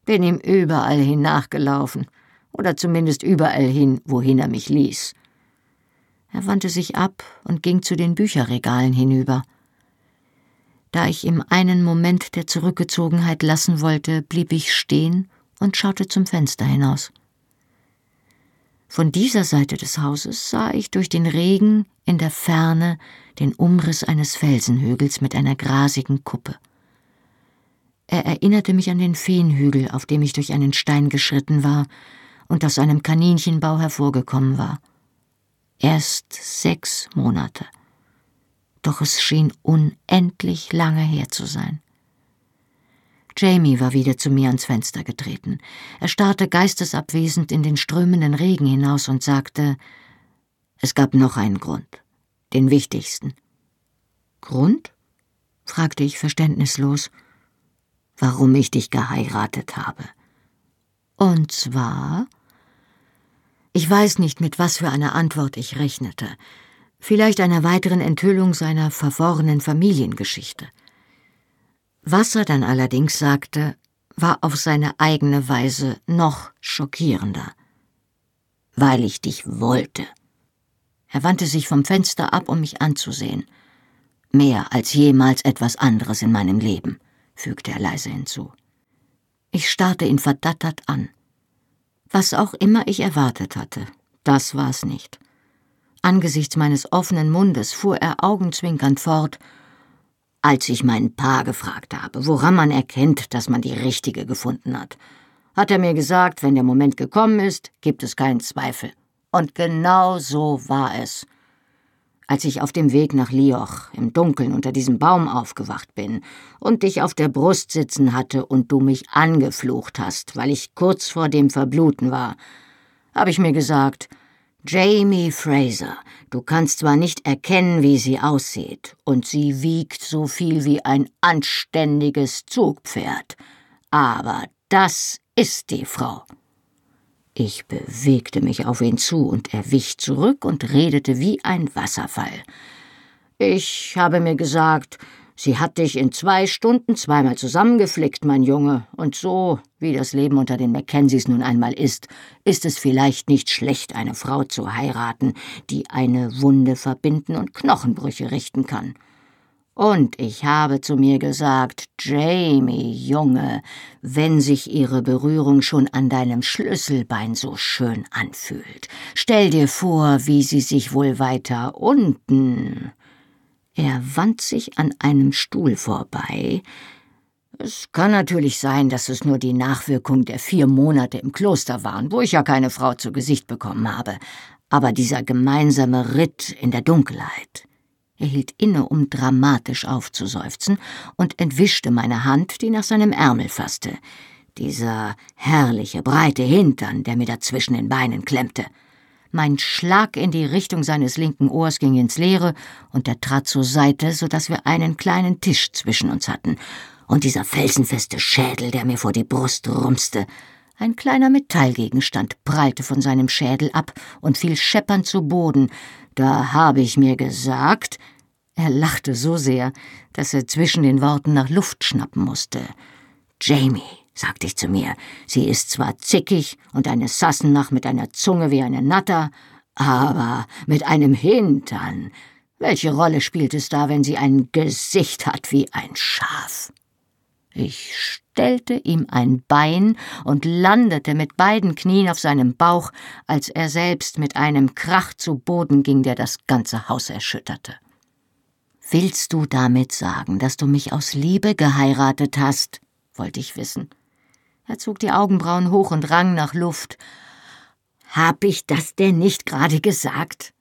Speaker 2: Bin ihm überall hin nachgelaufen, oder zumindest überall hin, wohin er mich ließ. Er wandte sich ab und ging zu den Bücherregalen hinüber. Da ich ihm einen Moment der Zurückgezogenheit lassen wollte, blieb ich stehen und schaute zum Fenster hinaus. Von dieser Seite des Hauses sah ich durch den Regen in der Ferne den Umriss eines Felsenhügels mit einer grasigen Kuppe. Er erinnerte mich an den Feenhügel, auf dem ich durch einen Stein geschritten war und aus einem Kaninchenbau hervorgekommen war. Erst sechs Monate. Doch es schien unendlich lange her zu sein. Jamie war wieder zu mir ans Fenster getreten. Er starrte geistesabwesend in den strömenden Regen hinaus und sagte, es gab noch einen Grund, den wichtigsten. Grund? fragte ich verständnislos. Warum ich dich geheiratet habe. Und zwar? Ich weiß nicht, mit was für einer Antwort ich rechnete. Vielleicht einer weiteren Enthüllung seiner verworrenen Familiengeschichte. Was er dann allerdings sagte, war auf seine eigene Weise noch schockierender. Weil ich dich wollte. Er wandte sich vom Fenster ab, um mich anzusehen. Mehr als jemals etwas anderes in meinem Leben, fügte er leise hinzu. Ich starrte ihn verdattert an. Was auch immer ich erwartet hatte, das war es nicht. Angesichts meines offenen Mundes fuhr er augenzwinkernd fort, als ich meinen Pa gefragt habe, woran man erkennt, dass man die richtige gefunden hat, hat er mir gesagt, wenn der Moment gekommen ist, gibt es keinen Zweifel. Und genau so war es. Als ich auf dem Weg nach Lioch im Dunkeln unter diesem Baum aufgewacht bin und dich auf der Brust sitzen hatte und du mich angeflucht hast, weil ich kurz vor dem Verbluten war, habe ich mir gesagt, Jamie Fraser, du kannst zwar nicht erkennen, wie sie aussieht, und sie wiegt so viel wie ein anständiges Zugpferd, aber das ist die Frau. Ich bewegte mich auf ihn zu, und er wich zurück und redete wie ein Wasserfall. Ich habe mir gesagt, sie hat dich in zwei Stunden zweimal zusammengeflickt, mein Junge, und so, wie das Leben unter den Mackenzies nun einmal ist, ist es vielleicht nicht schlecht, eine Frau zu heiraten, die eine Wunde verbinden und Knochenbrüche richten kann. Und ich habe zu mir gesagt, Jamie, Junge, wenn sich ihre Berührung schon an deinem Schlüsselbein so schön anfühlt, stell dir vor, wie sie sich wohl weiter unten. Er wand sich an einem Stuhl vorbei. Es kann natürlich sein, dass es nur die Nachwirkung der vier Monate im Kloster waren, wo ich ja keine Frau zu Gesicht bekommen habe, aber dieser gemeinsame Ritt in der Dunkelheit. Er hielt inne, um dramatisch aufzuseufzen, und entwischte meine Hand, die nach seinem Ärmel fasste. Dieser herrliche, breite Hintern, der mir dazwischen den Beinen klemmte. Mein Schlag in die Richtung seines linken Ohrs ging ins Leere, und er trat zur Seite, so dass wir einen kleinen Tisch zwischen uns hatten. Und dieser felsenfeste Schädel, der mir vor die Brust rumste. Ein kleiner Metallgegenstand prallte von seinem Schädel ab und fiel scheppernd zu Boden, da habe ich mir gesagt. Er lachte so sehr, dass er zwischen den Worten nach Luft schnappen musste. Jamie, sagte ich zu mir, sie ist zwar zickig und eine Sassenach mit einer Zunge wie eine Natter, aber mit einem Hintern. Welche Rolle spielt es da, wenn sie ein Gesicht hat wie ein Schaf? Ich stellte ihm ein Bein und landete mit beiden Knien auf seinem Bauch, als er selbst mit einem Krach zu Boden ging, der das ganze Haus erschütterte. Willst du damit sagen, dass du mich aus Liebe geheiratet hast? wollte ich wissen. Er zog die Augenbrauen hoch und rang nach Luft. Hab ich das denn nicht gerade gesagt?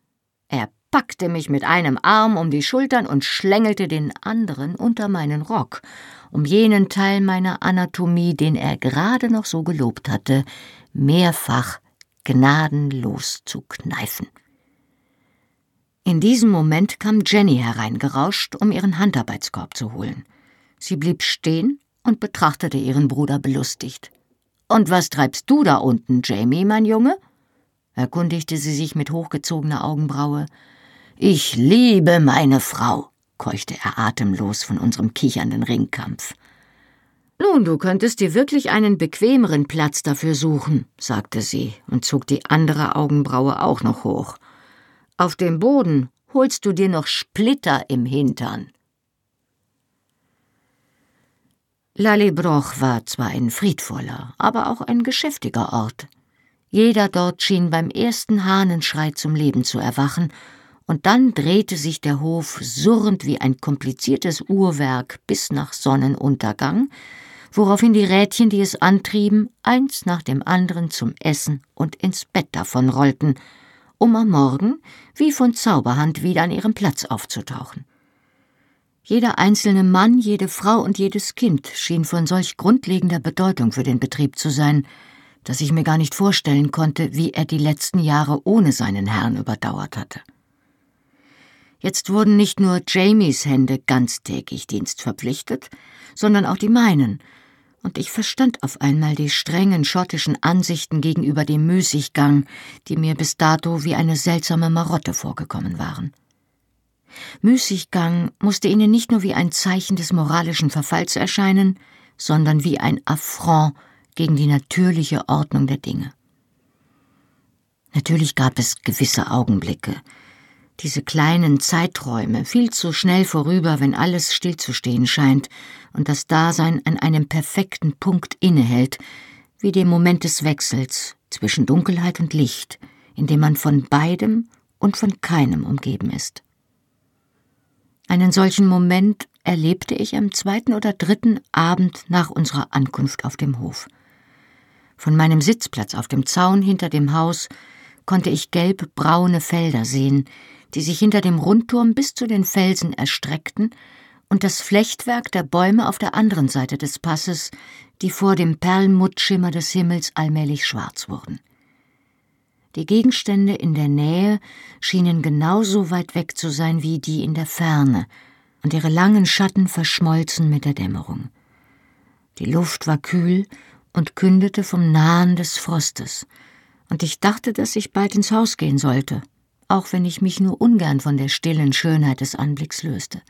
Speaker 2: Er packte mich mit einem Arm um die Schultern und schlängelte den anderen unter meinen Rock um jenen Teil meiner Anatomie, den er gerade noch so gelobt hatte, mehrfach gnadenlos zu kneifen. In diesem Moment kam Jenny hereingerauscht, um ihren Handarbeitskorb zu holen. Sie blieb stehen und betrachtete ihren Bruder belustigt. Und was treibst du da unten, Jamie, mein Junge? erkundigte sie sich mit hochgezogener Augenbraue. Ich liebe meine Frau, keuchte er atemlos von unserem kichernden Ringkampf. Nun, du könntest dir wirklich einen bequemeren Platz dafür suchen, sagte sie und zog die andere Augenbraue auch noch hoch. Auf dem Boden holst du dir noch Splitter im Hintern. Lallebroch war zwar ein friedvoller, aber auch ein geschäftiger Ort. Jeder dort schien beim ersten Hahnenschrei zum Leben zu erwachen und dann drehte sich der Hof surrend wie ein kompliziertes Uhrwerk bis nach Sonnenuntergang, woraufhin die Rädchen, die es antrieben, eins nach dem anderen zum Essen und ins Bett davonrollten, um am Morgen wie von Zauberhand wieder an ihrem Platz aufzutauchen. Jeder einzelne Mann, jede Frau und jedes Kind schien von solch grundlegender Bedeutung für den Betrieb zu sein, dass ich mir gar nicht vorstellen konnte, wie er die letzten Jahre ohne seinen Herrn überdauert hatte. Jetzt wurden nicht nur Jamies Hände ganztägig dienstverpflichtet, sondern auch die meinen, und ich verstand auf einmal die strengen schottischen Ansichten gegenüber dem Müßiggang, die mir bis dato wie eine seltsame Marotte vorgekommen waren. Müßiggang musste ihnen nicht nur wie ein Zeichen des moralischen Verfalls erscheinen, sondern wie ein Affront gegen die natürliche Ordnung der Dinge. Natürlich gab es gewisse Augenblicke, diese kleinen Zeiträume, viel zu schnell vorüber, wenn alles stillzustehen scheint und das Dasein an einem perfekten Punkt innehält, wie dem Moment des Wechsels zwischen Dunkelheit und Licht, in dem man von beidem und von keinem umgeben ist. Einen solchen Moment erlebte ich am zweiten oder dritten Abend nach unserer Ankunft auf dem Hof. Von meinem Sitzplatz auf dem Zaun hinter dem Haus konnte ich gelb-braune Felder sehen, die sich hinter dem Rundturm bis zu den Felsen erstreckten, und das Flechtwerk der Bäume auf der anderen Seite des Passes, die vor dem Perlmuttschimmer des Himmels allmählich schwarz wurden. Die Gegenstände in der Nähe schienen genauso weit weg zu sein wie die in der Ferne, und ihre langen Schatten verschmolzen mit der Dämmerung. Die Luft war kühl und kündete vom Nahen des Frostes, und ich dachte, dass ich bald ins Haus gehen sollte, auch wenn ich mich nur ungern von der stillen Schönheit des Anblicks löste.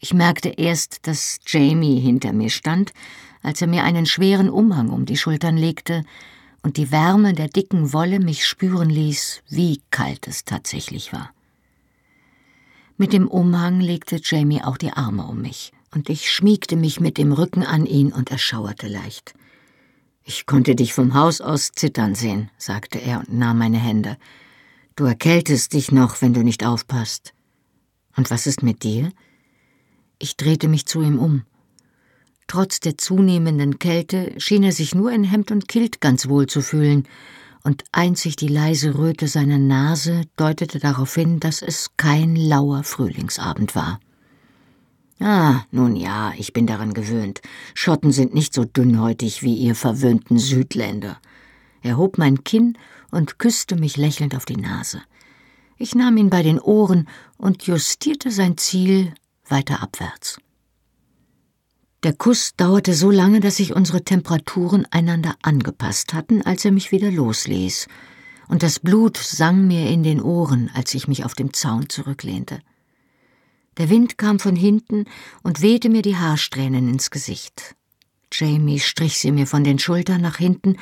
Speaker 2: Ich merkte erst, dass Jamie hinter mir stand, als er mir einen schweren Umhang um die Schultern legte und die Wärme der dicken Wolle mich spüren ließ, wie kalt es tatsächlich war. Mit dem Umhang legte Jamie auch die Arme um mich, und ich schmiegte mich mit dem Rücken an ihn und erschauerte leicht. Ich konnte dich vom Haus aus zittern sehen, sagte er und nahm meine Hände. Du erkältest dich noch, wenn du nicht aufpasst. Und was ist mit dir? Ich drehte mich zu ihm um. Trotz der zunehmenden Kälte schien er sich nur in Hemd und Kilt ganz wohl zu fühlen, und einzig die leise Röte seiner Nase deutete darauf hin, dass es kein lauer Frühlingsabend war. Ah, nun ja, ich bin daran gewöhnt. Schotten sind nicht so dünnhäutig wie ihr verwöhnten Südländer. Er hob mein Kinn und küsste mich lächelnd auf die Nase. Ich nahm ihn bei den Ohren und justierte sein Ziel weiter abwärts. Der Kuss dauerte so lange, dass sich unsere Temperaturen einander angepasst hatten, als er mich wieder losließ, und das Blut sang mir in den Ohren, als ich mich auf dem Zaun zurücklehnte. Der Wind kam von hinten und wehte mir die Haarsträhnen ins Gesicht. Jamie strich sie mir von den Schultern nach hinten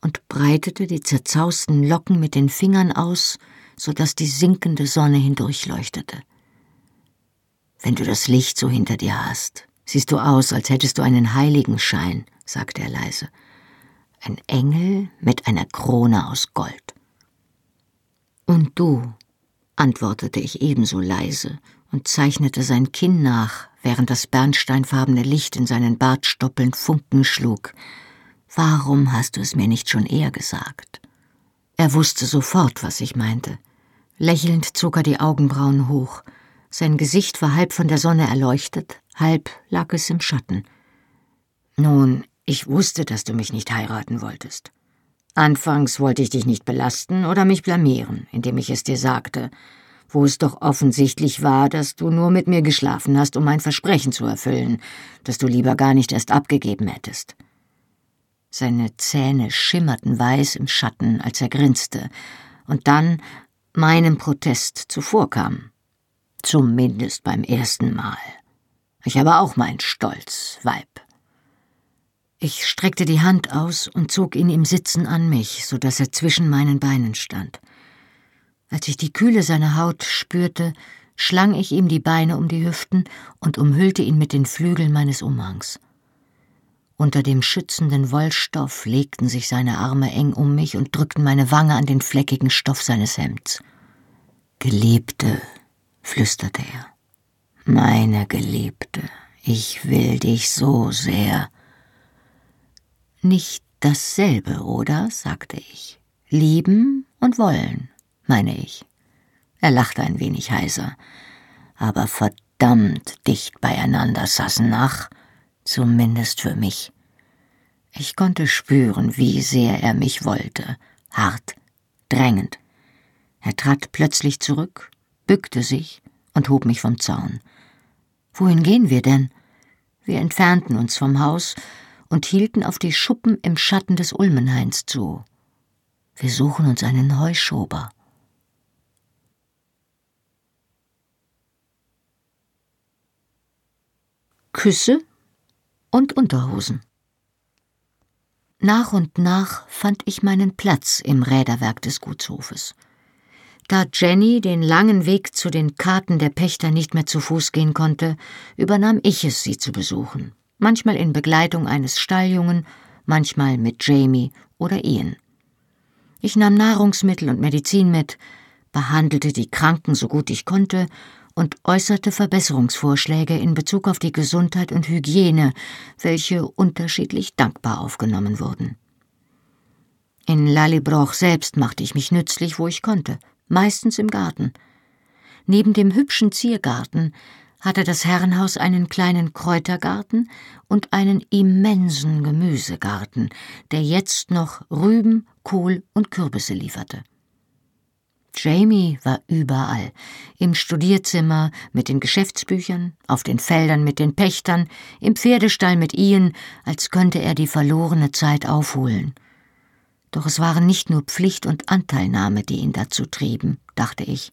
Speaker 2: und breitete die zerzausten Locken mit den Fingern aus, so dass die sinkende Sonne hindurchleuchtete. Wenn du das Licht so hinter dir hast, siehst du aus, als hättest du einen Heiligenschein, sagte er leise. Ein Engel mit einer Krone aus Gold. Und du, antwortete ich ebenso leise und zeichnete sein Kinn nach, während das bernsteinfarbene Licht in seinen Bartstoppeln Funken schlug. Warum hast du es mir nicht schon eher gesagt? Er wusste sofort, was ich meinte. Lächelnd zog er die Augenbrauen hoch. Sein Gesicht war halb von der Sonne erleuchtet, halb lag es im Schatten. Nun, ich wusste, dass du mich nicht heiraten wolltest. Anfangs wollte ich dich nicht belasten oder mich blamieren, indem ich es dir sagte, wo es doch offensichtlich war, dass du nur mit mir geschlafen hast, um mein Versprechen zu erfüllen, das du lieber gar nicht erst abgegeben hättest. Seine Zähne schimmerten weiß im Schatten, als er grinste, und dann meinem Protest zuvorkam. Zumindest beim ersten Mal. Ich habe auch meinen Stolz, Weib. Ich streckte die Hand aus und zog ihn im Sitzen an mich, so dass er zwischen meinen Beinen stand. Als ich die Kühle seiner Haut spürte, schlang ich ihm die Beine um die Hüften und umhüllte ihn mit den Flügeln meines Umhangs. Unter dem schützenden Wollstoff legten sich seine Arme eng um mich und drückten meine Wange an den fleckigen Stoff seines Hemds. Geliebte, flüsterte er. Meine Geliebte, ich will dich so sehr. Nicht dasselbe, oder? sagte ich. Lieben und wollen meine ich. Er lachte ein wenig heiser. Aber verdammt dicht beieinander, Sassenach, zumindest für mich. Ich konnte spüren, wie sehr er mich wollte, hart, drängend. Er trat plötzlich zurück, bückte sich und hob mich vom Zaun. Wohin gehen wir denn? Wir entfernten uns vom Haus und hielten auf die Schuppen im Schatten des Ulmenhains zu. Wir suchen uns einen Heuschober. Küsse und Unterhosen. Nach und nach fand ich meinen Platz im Räderwerk des Gutshofes. Da Jenny den langen Weg zu den Karten der Pächter nicht mehr zu Fuß gehen konnte, übernahm ich es, sie zu besuchen, manchmal in Begleitung eines Stalljungen, manchmal mit Jamie oder Ian. Ich nahm Nahrungsmittel und Medizin mit, behandelte die Kranken so gut ich konnte und äußerte Verbesserungsvorschläge in Bezug auf die Gesundheit und Hygiene, welche unterschiedlich dankbar aufgenommen wurden. In Lallybroch selbst machte ich mich nützlich, wo ich konnte, meistens im Garten. Neben dem hübschen Ziergarten hatte das Herrenhaus einen kleinen Kräutergarten und einen immensen Gemüsegarten, der jetzt noch Rüben, Kohl und Kürbisse lieferte. Jamie war überall. Im Studierzimmer mit den Geschäftsbüchern, auf den Feldern mit den Pächtern, im Pferdestall mit Ian, als könnte er die verlorene Zeit aufholen. Doch es waren nicht nur Pflicht und Anteilnahme, die ihn dazu trieben, dachte ich.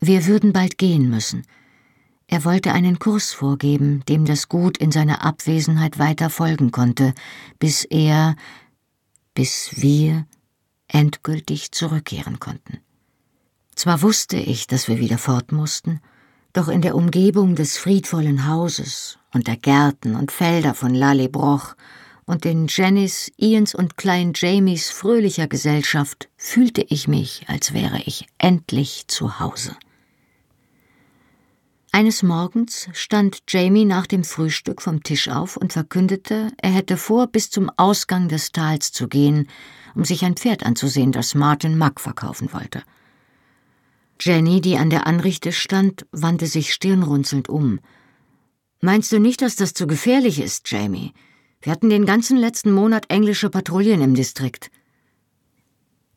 Speaker 2: Wir würden bald gehen müssen. Er wollte einen Kurs vorgeben, dem das Gut in seiner Abwesenheit weiter folgen konnte, bis er, bis wir endgültig zurückkehren konnten. Zwar wusste ich, dass wir wieder fort mussten, doch in der Umgebung des friedvollen Hauses und der Gärten und Felder von Lalebroch und den Jennys, Ians und Klein Jamies fröhlicher Gesellschaft fühlte ich mich, als wäre ich endlich zu Hause. Eines Morgens stand Jamie nach dem Frühstück vom Tisch auf und verkündete, er hätte vor, bis zum Ausgang des Tals zu gehen, um sich ein Pferd anzusehen, das Martin Mack verkaufen wollte. Jenny, die an der Anrichte stand, wandte sich stirnrunzelnd um. Meinst du nicht, dass das zu gefährlich ist, Jamie? Wir hatten den ganzen letzten Monat englische Patrouillen im Distrikt.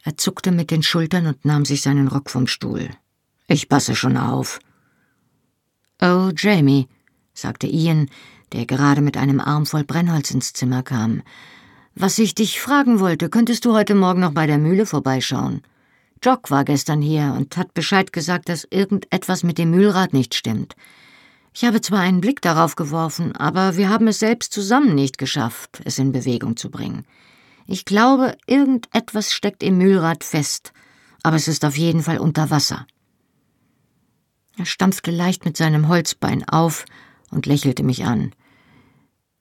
Speaker 2: Er zuckte mit den Schultern und nahm sich seinen Rock vom Stuhl. Ich passe schon auf. Oh, Jamie, sagte Ian, der gerade mit einem Arm voll Brennholz ins Zimmer kam. Was ich dich fragen wollte, könntest du heute Morgen noch bei der Mühle vorbeischauen? Jock war gestern hier und hat Bescheid gesagt, dass irgendetwas mit dem Mühlrad nicht stimmt. Ich habe zwar einen Blick darauf geworfen, aber wir haben es selbst zusammen nicht geschafft, es in Bewegung zu bringen. Ich glaube, irgendetwas steckt im Mühlrad fest, aber es ist auf jeden Fall unter Wasser. Er stampfte leicht mit seinem Holzbein auf und lächelte mich an.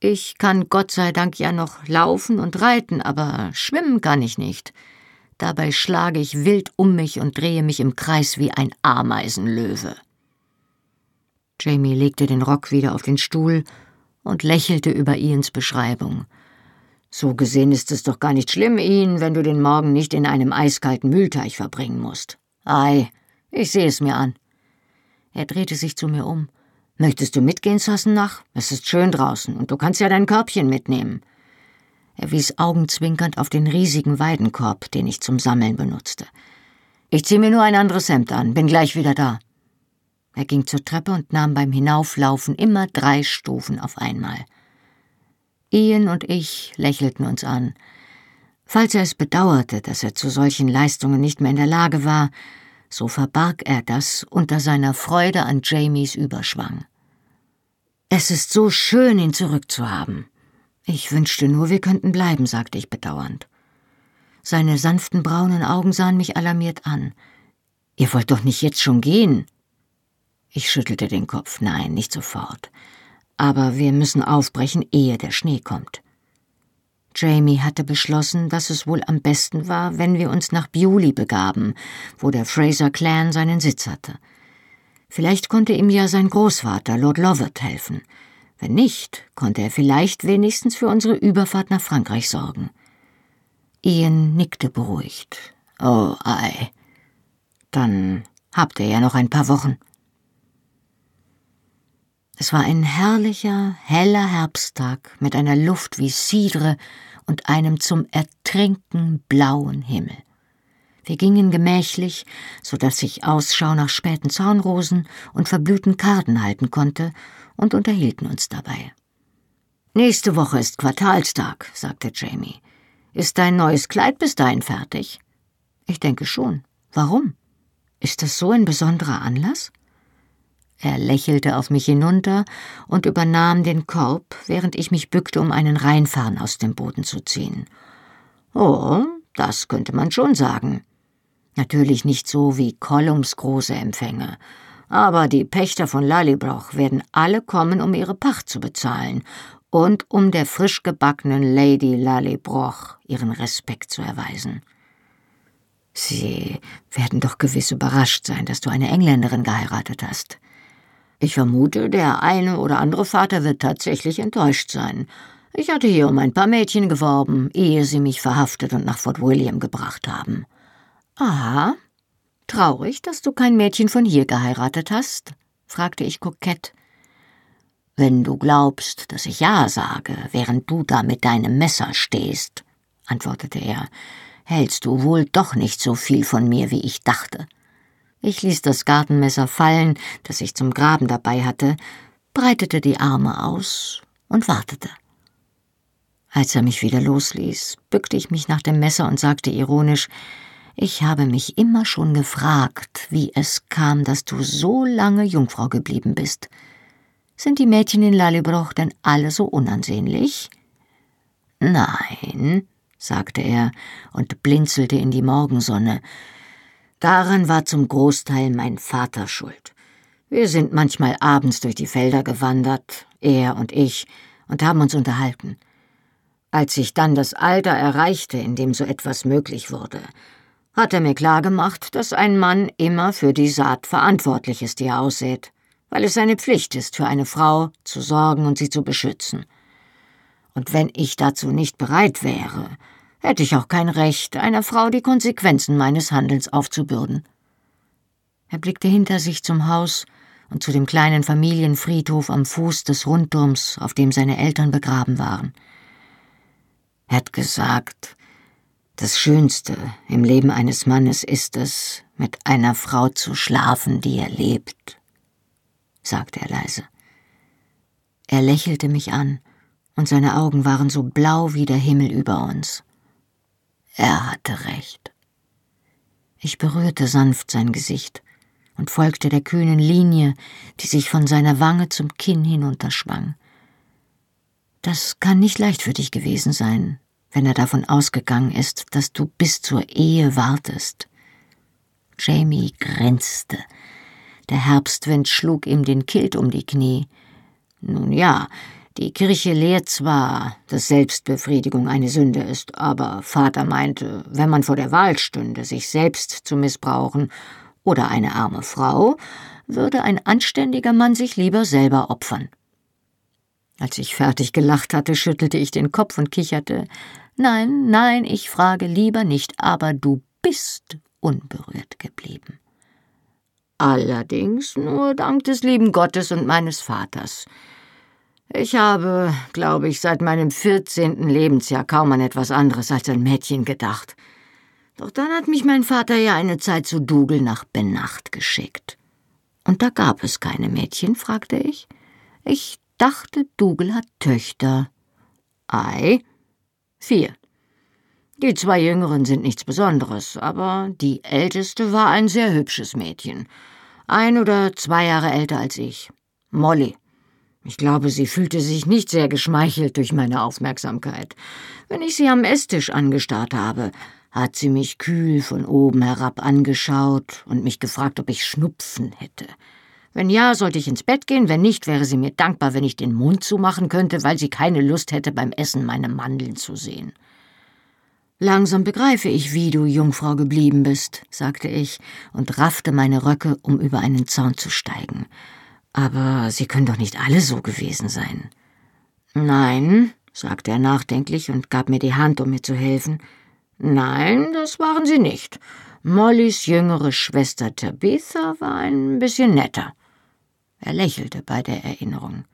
Speaker 2: Ich kann Gott sei Dank ja noch laufen und reiten, aber schwimmen kann ich nicht. Dabei schlage ich wild um mich und drehe mich im Kreis wie ein Ameisenlöwe. Jamie legte den Rock wieder auf den Stuhl und lächelte über Ians Beschreibung. So gesehen ist es doch gar nicht schlimm, Ian, wenn du den Morgen nicht in einem eiskalten Mühlteich verbringen musst. Ei, ich sehe es mir an. Er drehte sich zu mir um. Möchtest du mitgehen, Sassenach? Es ist schön draußen und du kannst ja dein Körbchen mitnehmen. Er wies augenzwinkernd auf den riesigen Weidenkorb, den ich zum Sammeln benutzte. Ich zieh mir nur ein anderes Hemd an, bin gleich wieder da. Er ging zur Treppe und nahm beim Hinauflaufen immer drei Stufen auf einmal. Ian und ich lächelten uns an. Falls er es bedauerte, dass er zu solchen Leistungen nicht mehr in der Lage war, so verbarg er das unter seiner Freude an Jamies Überschwang. Es ist so schön, ihn zurückzuhaben. Ich wünschte nur, wir könnten bleiben, sagte ich bedauernd. Seine sanften braunen Augen sahen mich alarmiert an. Ihr wollt doch nicht jetzt schon gehen? Ich schüttelte den Kopf. Nein, nicht sofort. Aber wir müssen aufbrechen, ehe der Schnee kommt. Jamie hatte beschlossen, dass es wohl am besten war, wenn wir uns nach Bewley begaben, wo der Fraser Clan seinen Sitz hatte. Vielleicht konnte ihm ja sein Großvater, Lord Lovett, helfen. Wenn nicht, konnte er vielleicht wenigstens für unsere Überfahrt nach Frankreich sorgen. Ian nickte beruhigt. Oh, ei. Dann habt ihr ja noch ein paar Wochen. Es war ein herrlicher, heller Herbsttag mit einer Luft wie Cidre und einem zum Ertrinken blauen Himmel. Wir gingen gemächlich, so dass ich Ausschau nach späten Zaunrosen und verblühten Karden halten konnte und unterhielten uns dabei. Nächste Woche ist Quartalstag, sagte Jamie. Ist dein neues Kleid bis dahin fertig? Ich denke schon. Warum? Ist das so ein besonderer Anlass? Er lächelte auf mich hinunter und übernahm den Korb, während ich mich bückte, um einen Reinfahren aus dem Boden zu ziehen. Oh, das könnte man schon sagen. Natürlich nicht so wie Collums große Empfänge, aber die Pächter von Lallybroch werden alle kommen, um ihre Pacht zu bezahlen und um der frisch gebackenen Lady Lallybroch ihren Respekt zu erweisen. Sie werden doch gewiss überrascht sein, dass du eine Engländerin geheiratet hast. Ich vermute, der eine oder andere Vater wird tatsächlich enttäuscht sein. Ich hatte hier um ein paar Mädchen geworben, ehe sie mich verhaftet und nach Fort William gebracht haben. Aha, Traurig, dass du kein Mädchen von hier geheiratet hast? fragte ich kokett. Wenn du glaubst, dass ich Ja sage, während du da mit deinem Messer stehst, antwortete er, hältst du wohl doch nicht so viel von mir, wie ich dachte. Ich ließ das Gartenmesser fallen, das ich zum Graben dabei hatte, breitete die Arme aus und wartete. Als er mich wieder losließ, bückte ich mich nach dem Messer und sagte ironisch Ich habe mich immer schon gefragt, wie es kam, dass du so lange Jungfrau geblieben bist. Sind die Mädchen in Lallebroch denn alle so unansehnlich? Nein, sagte er und blinzelte in die Morgensonne. Daran war zum Großteil mein Vater schuld. Wir sind manchmal abends durch die Felder gewandert, er und ich, und haben uns unterhalten. Als ich dann das Alter erreichte, in dem so etwas möglich wurde, hat er mir klargemacht, dass ein Mann immer für die Saat verantwortlich ist, die er aussät, weil es seine Pflicht ist, für eine Frau zu sorgen und sie zu beschützen. Und wenn ich dazu nicht bereit wäre, hätte ich auch kein Recht, einer Frau die Konsequenzen meines Handelns aufzubürden. Er blickte hinter sich zum Haus und zu dem kleinen Familienfriedhof am Fuß des Rundturms, auf dem seine Eltern begraben waren. Er hat gesagt, das Schönste im Leben eines Mannes ist es, mit einer Frau zu schlafen, die er lebt, sagte er leise. Er lächelte mich an, und seine Augen waren so blau wie der Himmel über uns. Er hatte recht. Ich berührte sanft sein Gesicht und folgte der kühnen Linie, die sich von seiner Wange zum Kinn hinunterschwang. Das kann nicht leicht für dich gewesen sein, wenn er davon ausgegangen ist, dass du bis zur Ehe wartest. Jamie grinste. Der Herbstwind schlug ihm den Kilt um die Knie. Nun ja, die Kirche lehrt zwar, dass Selbstbefriedigung eine Sünde ist, aber Vater meinte, wenn man vor der Wahl stünde, sich selbst zu missbrauchen oder eine arme Frau, würde ein anständiger Mann sich lieber selber opfern. Als ich fertig gelacht hatte, schüttelte ich den Kopf und kicherte. Nein, nein, ich frage lieber nicht, aber du bist unberührt geblieben. Allerdings nur dank des lieben Gottes und meines Vaters. Ich habe, glaube ich, seit meinem vierzehnten Lebensjahr kaum an etwas anderes als ein Mädchen gedacht. Doch dann hat mich mein Vater ja eine Zeit zu Dougal nach Benacht geschickt. Und da gab es keine Mädchen, fragte ich. Ich dachte, Dougal hat Töchter. Ei, vier. Die zwei Jüngeren sind nichts Besonderes, aber die älteste war ein sehr hübsches Mädchen. Ein oder zwei Jahre älter als ich. Molly. Ich glaube, sie fühlte sich nicht sehr geschmeichelt durch meine Aufmerksamkeit. Wenn ich sie am Esstisch angestarrt habe, hat sie mich kühl von oben herab angeschaut und mich gefragt, ob ich Schnupfen hätte. Wenn ja, sollte ich ins Bett gehen, wenn nicht, wäre sie mir dankbar, wenn ich den Mund zumachen könnte, weil sie keine Lust hätte, beim Essen meine Mandeln zu sehen. Langsam begreife ich, wie du Jungfrau geblieben bist, sagte ich und raffte meine Röcke, um über einen Zaun zu steigen. Aber sie können doch nicht alle so gewesen sein. Nein, sagte er nachdenklich und gab mir die Hand, um mir zu helfen. Nein, das waren sie nicht. Mollys jüngere Schwester Tabitha war ein bisschen netter. Er lächelte bei der Erinnerung.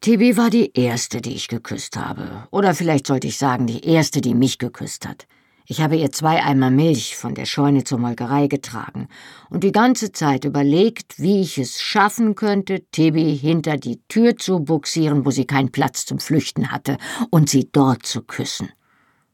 Speaker 2: Tibi war die erste, die ich geküsst habe. Oder vielleicht sollte ich sagen, die erste, die mich geküsst hat. Ich habe ihr zwei Eimer Milch von der Scheune zur Molkerei getragen und die ganze Zeit überlegt, wie ich es schaffen könnte, Tibi hinter die Tür zu buxieren, wo sie keinen Platz zum Flüchten hatte, und sie dort zu küssen.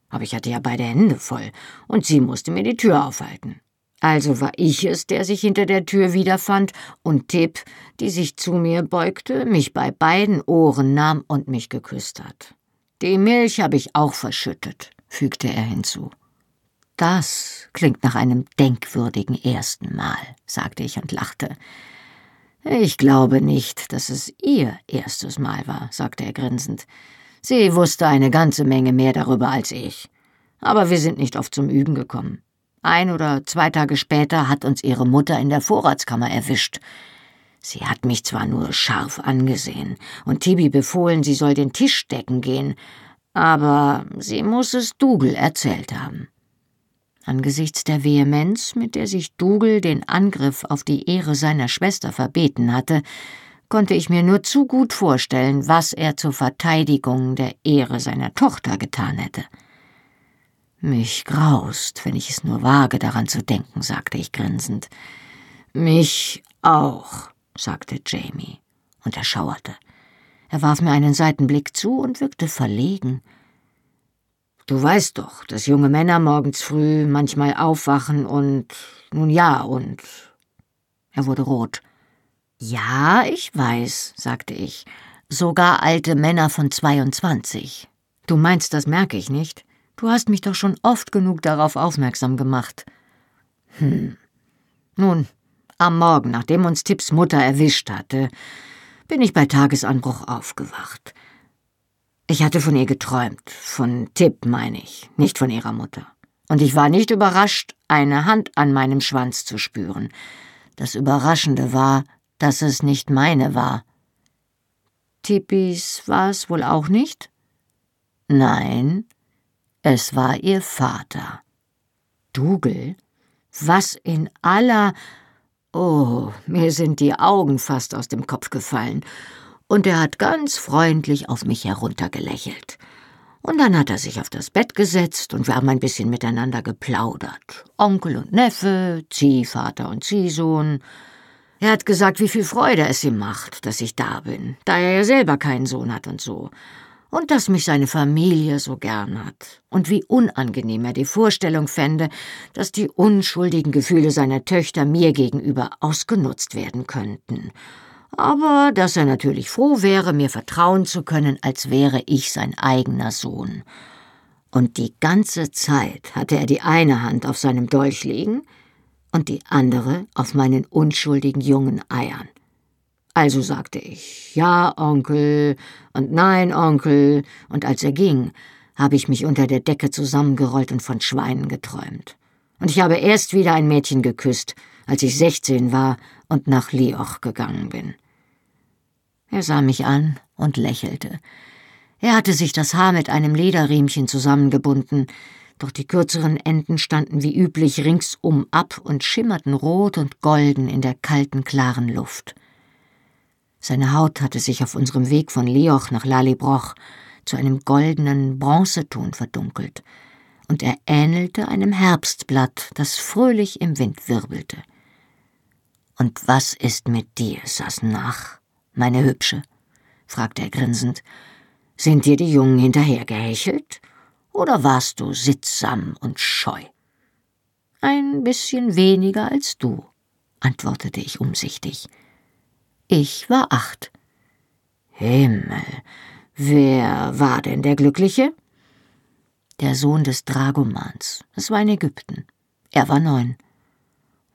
Speaker 2: Aber ich hatte ja beide Hände voll, und sie musste mir die Tür aufhalten. Also war ich es, der sich hinter der Tür wiederfand, und Tipp, die sich zu mir beugte, mich bei beiden Ohren nahm und mich geküsst hat. Die Milch habe ich auch verschüttet, fügte er hinzu. Das klingt nach einem denkwürdigen ersten Mal, sagte ich und lachte. Ich glaube nicht, dass es Ihr erstes Mal war, sagte er grinsend. Sie wusste eine ganze Menge mehr darüber als ich. Aber wir sind nicht oft zum Üben gekommen. Ein oder zwei Tage später hat uns ihre Mutter in der Vorratskammer erwischt. Sie hat mich zwar nur scharf angesehen und Tibi befohlen, sie soll den Tisch decken gehen, aber sie muss es Dougal erzählt haben. Angesichts der Vehemenz, mit der sich Dougal den Angriff auf die Ehre seiner Schwester verbeten hatte, konnte ich mir nur zu gut vorstellen, was er zur Verteidigung der Ehre seiner Tochter getan hätte. Mich graust, wenn ich es nur wage, daran zu denken, sagte ich grinsend. Mich auch, sagte Jamie, und er schauerte. Er warf mir einen Seitenblick zu und wirkte verlegen. Du weißt doch, dass junge Männer morgens früh manchmal aufwachen und. nun ja, und. Er wurde rot. Ja, ich weiß, sagte ich. Sogar alte Männer von 22. Du meinst, das merke ich nicht? Du hast mich doch schon oft genug darauf aufmerksam gemacht. Hm. Nun, am Morgen, nachdem uns Tipps Mutter erwischt hatte, bin ich bei Tagesanbruch aufgewacht. Ich hatte von ihr geträumt, von Tipp meine ich, nicht von ihrer Mutter. Und ich war nicht überrascht, eine Hand an meinem Schwanz zu spüren. Das Überraschende war, dass es nicht meine war. Tippis war es wohl auch nicht? Nein, es war ihr Vater. Dougal? Was in aller. Oh, mir sind die Augen fast aus dem Kopf gefallen. Und er hat ganz freundlich auf mich heruntergelächelt. Und dann hat er sich auf das Bett gesetzt und wir haben ein bisschen miteinander geplaudert. Onkel und Neffe, Ziehvater und Ziehsohn. Er hat gesagt, wie viel Freude es ihm macht, dass ich da bin, da er ja selber keinen Sohn hat und so und dass mich seine Familie so gern hat, und wie unangenehm er die Vorstellung fände, dass die unschuldigen Gefühle seiner Töchter mir gegenüber ausgenutzt werden könnten, aber dass er natürlich froh wäre, mir vertrauen zu können, als wäre ich sein eigener Sohn. Und die ganze Zeit hatte er die eine Hand auf seinem Dolch liegen und die andere auf meinen unschuldigen jungen Eiern. Also sagte ich Ja, Onkel und Nein, Onkel, und als er ging, habe ich mich unter der Decke zusammengerollt und von Schweinen geträumt. Und ich habe erst wieder ein Mädchen geküsst, als ich sechzehn war und nach Lioch gegangen bin. Er sah mich an und lächelte. Er hatte sich das Haar mit einem Lederriemchen zusammengebunden, doch die kürzeren Enden standen wie üblich ringsum ab und schimmerten rot und golden in der kalten, klaren Luft. Seine Haut hatte sich auf unserem Weg von Leoch nach Lalibroch zu einem goldenen Bronzeton verdunkelt, und er ähnelte einem Herbstblatt, das fröhlich im Wind wirbelte. Und was ist mit dir, Sassenach, meine Hübsche? fragte er grinsend. Sind dir die Jungen hinterhergehechelt? Oder warst du sittsam und scheu? Ein bisschen weniger als du, antwortete ich umsichtig. Ich war acht. Himmel, wer war denn der Glückliche? Der Sohn des Dragomans. Es war in Ägypten. Er war neun.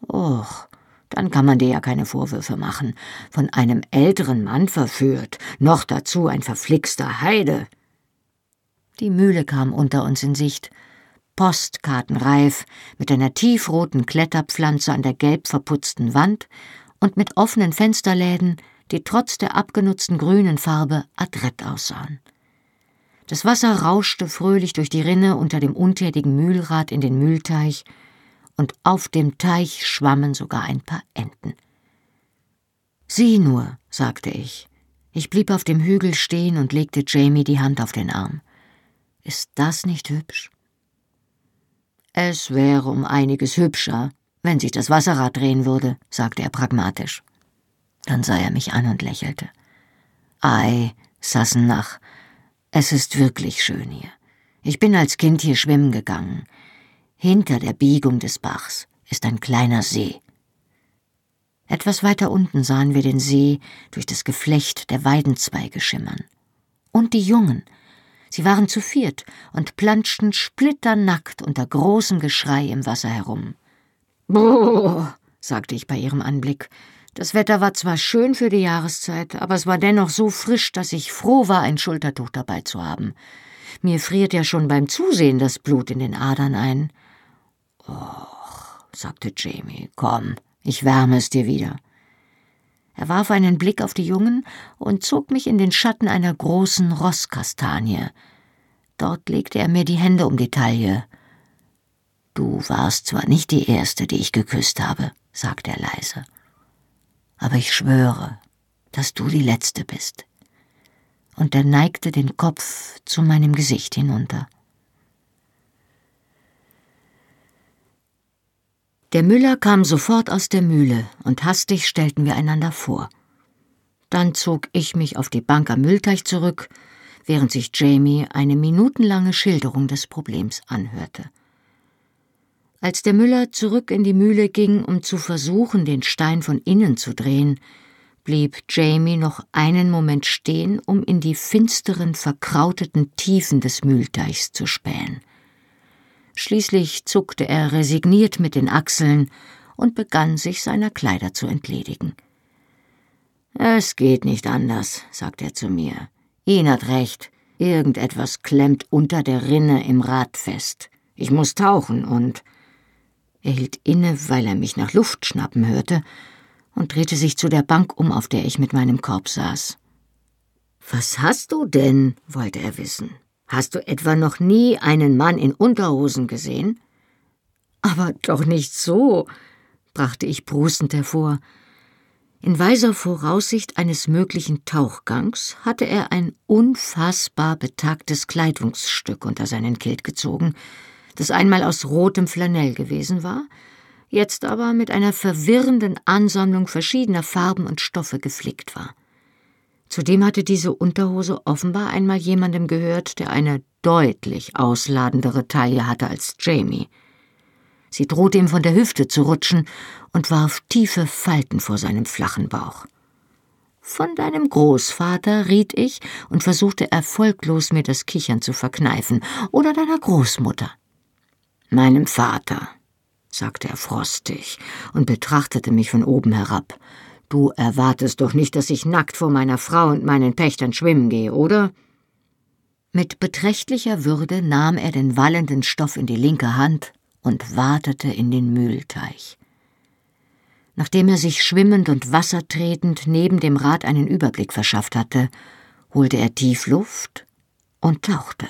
Speaker 2: Och, dann kann man dir ja keine Vorwürfe machen. Von einem älteren Mann verführt, noch dazu ein verflixter Heide. Die Mühle kam unter uns in Sicht. Postkartenreif, mit einer tiefroten Kletterpflanze an der gelb verputzten Wand und mit offenen Fensterläden, die trotz der abgenutzten grünen Farbe adrett aussahen. Das Wasser rauschte fröhlich durch die Rinne unter dem untätigen Mühlrad in den Mühlteich, und auf dem Teich schwammen sogar ein paar Enten. Sieh nur, sagte ich. Ich blieb auf dem Hügel stehen und legte Jamie die Hand auf den Arm. Ist das nicht hübsch? Es wäre um einiges hübscher, wenn sich das Wasserrad drehen würde, sagte er pragmatisch. Dann sah er mich an und lächelte. Ei, Sassenach, es ist wirklich schön hier. Ich bin als Kind hier schwimmen gegangen. Hinter der Biegung des Bachs ist ein kleiner See. Etwas weiter unten sahen wir den See durch das Geflecht der Weidenzweige schimmern. Und die Jungen. Sie waren zu viert und planschten splitternackt unter großem Geschrei im Wasser herum. Boah, sagte ich bei ihrem Anblick. Das Wetter war zwar schön für die Jahreszeit, aber es war dennoch so frisch, dass ich froh war, ein Schultertuch dabei zu haben. Mir friert ja schon beim Zusehen das Blut in den Adern ein. Och, sagte Jamie, komm, ich wärme es dir wieder. Er warf einen Blick auf die Jungen und zog mich in den Schatten einer großen Rosskastanie. Dort legte er mir die Hände um die Taille. Du warst zwar nicht die Erste, die ich geküsst habe, sagte er leise, aber ich schwöre, dass du die Letzte bist. Und er neigte den Kopf zu meinem Gesicht hinunter. Der Müller kam sofort aus der Mühle und hastig stellten wir einander vor. Dann zog ich mich auf die Bank am Müllteich zurück, während sich Jamie eine minutenlange Schilderung des Problems anhörte. Als der Müller zurück in die Mühle ging, um zu versuchen, den Stein von innen zu drehen, blieb Jamie noch einen Moment stehen, um in die finsteren, verkrauteten Tiefen des Mühlteichs zu spähen. Schließlich zuckte er resigniert mit den Achseln und begann sich seiner Kleider zu entledigen. Es geht nicht anders, sagte er zu mir. Ihn hat recht. Irgendetwas klemmt unter der Rinne im Rad fest. Ich muss tauchen und. Er hielt inne, weil er mich nach Luft schnappen hörte, und drehte sich zu der Bank um, auf der ich mit meinem Korb saß. Was hast du denn? wollte er wissen. Hast du etwa noch nie einen Mann in Unterhosen gesehen? Aber doch nicht so, brachte ich prustend hervor. In weiser Voraussicht eines möglichen Tauchgangs hatte er ein unfassbar betagtes Kleidungsstück unter seinen Kilt gezogen, das einmal aus rotem Flanell gewesen war, jetzt aber mit einer verwirrenden Ansammlung verschiedener Farben und Stoffe geflickt war. Zudem hatte diese Unterhose offenbar einmal jemandem gehört, der eine deutlich ausladendere Taille hatte als Jamie. Sie drohte ihm von der Hüfte zu rutschen und warf tiefe Falten vor seinem flachen Bauch. Von deinem Großvater, riet ich und versuchte erfolglos mir das Kichern zu verkneifen, oder deiner Großmutter. Meinem Vater, sagte er frostig und betrachtete mich von oben herab. Du erwartest doch nicht, dass ich nackt vor meiner Frau und meinen Pächtern schwimmen gehe, oder? Mit beträchtlicher Würde nahm er den wallenden Stoff in die linke Hand und watete in den Mühlteich. Nachdem er sich schwimmend und wassertretend neben dem Rad einen Überblick verschafft hatte, holte er tief Luft und tauchte.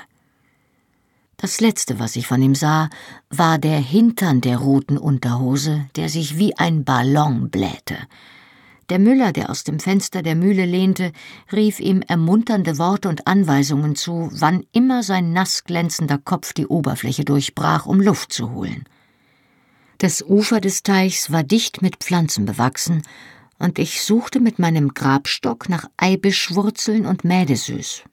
Speaker 2: Das letzte, was ich von ihm sah, war der Hintern der roten Unterhose, der sich wie ein Ballon blähte. Der Müller, der aus dem Fenster der Mühle lehnte, rief ihm ermunternde Worte und Anweisungen zu, wann immer sein nass glänzender Kopf die Oberfläche durchbrach, um Luft zu holen. Das Ufer des Teichs war dicht mit Pflanzen bewachsen, und ich suchte mit meinem Grabstock nach Eibischwurzeln und Mädesüß.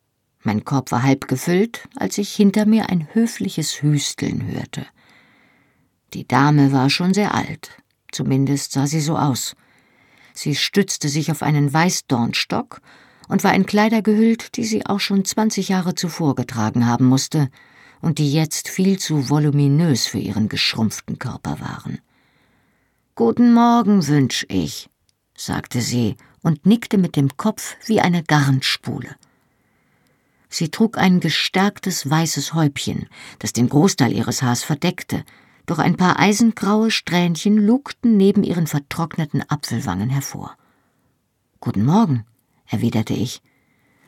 Speaker 2: Mein Korb war halb gefüllt, als ich hinter mir ein höfliches Hüsteln hörte. Die Dame war schon sehr alt, zumindest sah sie so aus. Sie stützte sich auf einen Weißdornstock und war in Kleider gehüllt, die sie auch schon zwanzig Jahre zuvor getragen haben musste und die jetzt viel zu voluminös für ihren geschrumpften Körper waren. Guten Morgen wünsch ich, sagte sie und nickte mit dem Kopf wie eine Garnspule. Sie trug ein gestärktes weißes Häubchen, das den Großteil ihres Haars verdeckte, doch ein paar eisengraue Strähnchen lugten neben ihren vertrockneten Apfelwangen hervor. Guten Morgen, erwiderte ich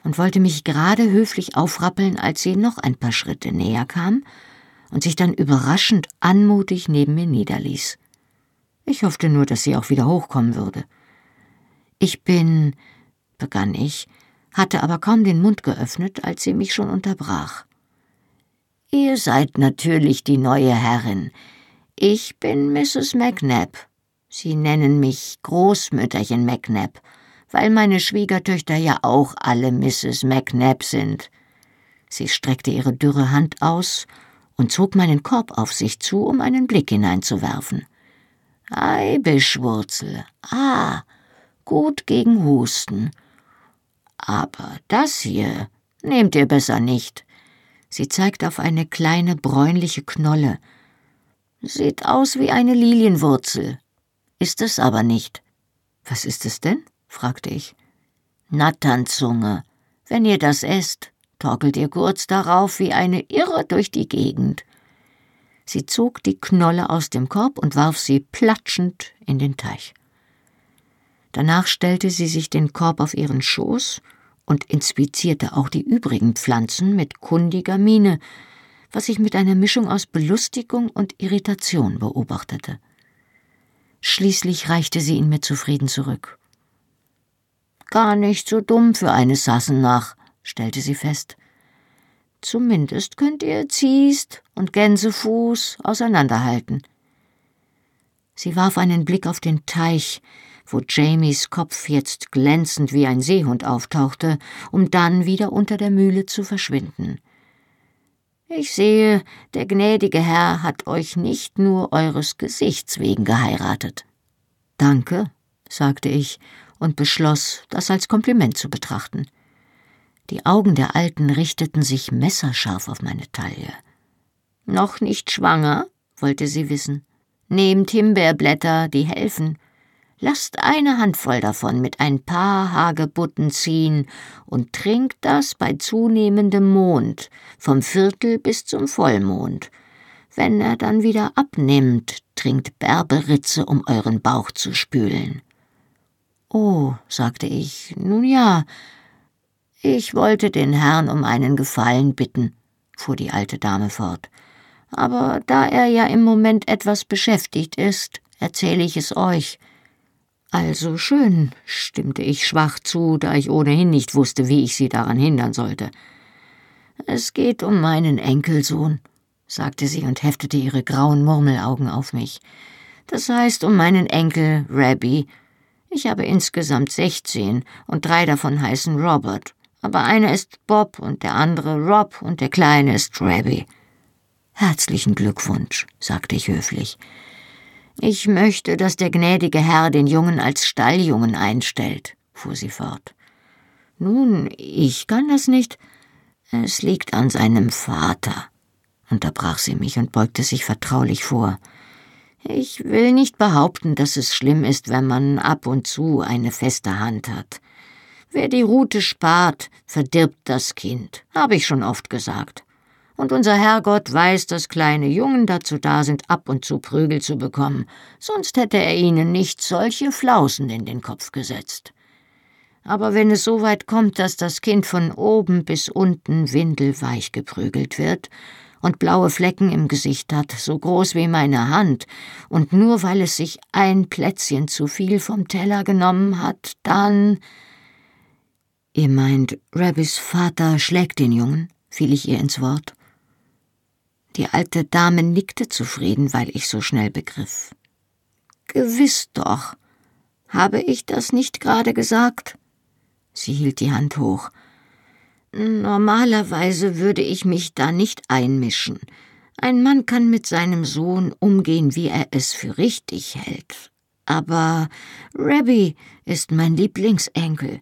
Speaker 2: und wollte mich gerade höflich aufrappeln, als sie noch ein paar Schritte näher kam und sich dann überraschend anmutig neben mir niederließ. Ich hoffte nur, dass sie auch wieder hochkommen würde. Ich bin, begann ich, hatte aber kaum den Mund geöffnet, als sie mich schon unterbrach. Ihr seid natürlich die neue Herrin. Ich bin Mrs. McNabb. Sie nennen mich Großmütterchen McNabb, weil meine Schwiegertöchter ja auch alle Mrs. McNabb sind. Sie streckte ihre dürre Hand aus und zog meinen Korb auf sich zu, um einen Blick hineinzuwerfen. Eibischwurzel. Ah, gut gegen Husten. Aber das hier nehmt ihr besser nicht. Sie zeigt auf eine kleine bräunliche Knolle. Sieht aus wie eine Lilienwurzel. Ist es aber nicht. Was ist es denn? fragte ich. Natternzunge. Wenn ihr das esst, torkelt ihr kurz darauf wie eine Irre durch die Gegend. Sie zog die Knolle aus dem Korb und warf sie platschend in den Teich. Danach stellte sie sich den Korb auf ihren Schoß und inspizierte auch die übrigen Pflanzen mit kundiger Miene, was ich mit einer Mischung aus Belustigung und Irritation beobachtete. Schließlich reichte sie ihn mir zufrieden zurück. Gar nicht so dumm für eine Sassenach, stellte sie fest. Zumindest könnt ihr Ziest und Gänsefuß auseinanderhalten. Sie warf einen Blick auf den Teich, wo Jamies Kopf jetzt glänzend wie ein Seehund auftauchte, um dann wieder unter der Mühle zu verschwinden. Ich sehe, der gnädige Herr hat euch nicht nur eures Gesichts wegen geheiratet. Danke, sagte ich und beschloss, das als Kompliment zu betrachten. Die Augen der Alten richteten sich messerscharf auf meine Taille. Noch nicht schwanger? wollte sie wissen. Nehmt Himbeerblätter, die helfen. Lasst eine Handvoll davon mit ein paar Hagebutten ziehen und trinkt das bei zunehmendem Mond, vom Viertel bis zum Vollmond. Wenn er dann wieder abnimmt, trinkt Berberitze, um euren Bauch zu spülen. Oh, sagte ich, nun ja, ich wollte den Herrn um einen Gefallen bitten, fuhr die alte Dame fort. Aber da er ja im Moment etwas beschäftigt ist, erzähle ich es euch. Also schön, stimmte ich schwach zu, da ich ohnehin nicht wusste, wie ich sie daran hindern sollte. Es geht um meinen Enkelsohn, sagte sie und heftete ihre grauen Murmelaugen auf mich. Das heißt um meinen Enkel Rabbi. Ich habe insgesamt sechzehn und drei davon heißen Robert. Aber einer ist Bob und der andere Rob und der kleine ist Rabbi. Herzlichen Glückwunsch, sagte ich höflich. Ich möchte, dass der gnädige Herr den Jungen als Stalljungen einstellt, fuhr sie fort. Nun, ich kann das nicht. Es liegt an seinem Vater, unterbrach sie mich und beugte sich vertraulich vor. Ich will nicht behaupten, dass es schlimm ist, wenn man ab und zu eine feste Hand hat. Wer die Rute spart, verdirbt das Kind, habe ich schon oft gesagt und unser Herrgott weiß, dass kleine Jungen dazu da sind, ab und zu Prügel zu bekommen, sonst hätte er ihnen nicht solche Flausen in den Kopf gesetzt. Aber wenn es so weit kommt, dass das Kind von oben bis unten windelweich geprügelt wird und blaue Flecken im Gesicht hat, so groß wie meine Hand, und nur weil es sich ein Plätzchen zu viel vom Teller genommen hat, dann. Ihr meint, Rabbis Vater schlägt den Jungen? fiel ich ihr ins Wort. Die alte Dame nickte zufrieden, weil ich so schnell begriff. Gewiss doch. Habe ich das nicht gerade gesagt? Sie hielt die Hand hoch. Normalerweise würde ich mich da nicht einmischen. Ein Mann kann mit seinem Sohn umgehen, wie er es für richtig hält. Aber Rabbi ist mein Lieblingsenkel.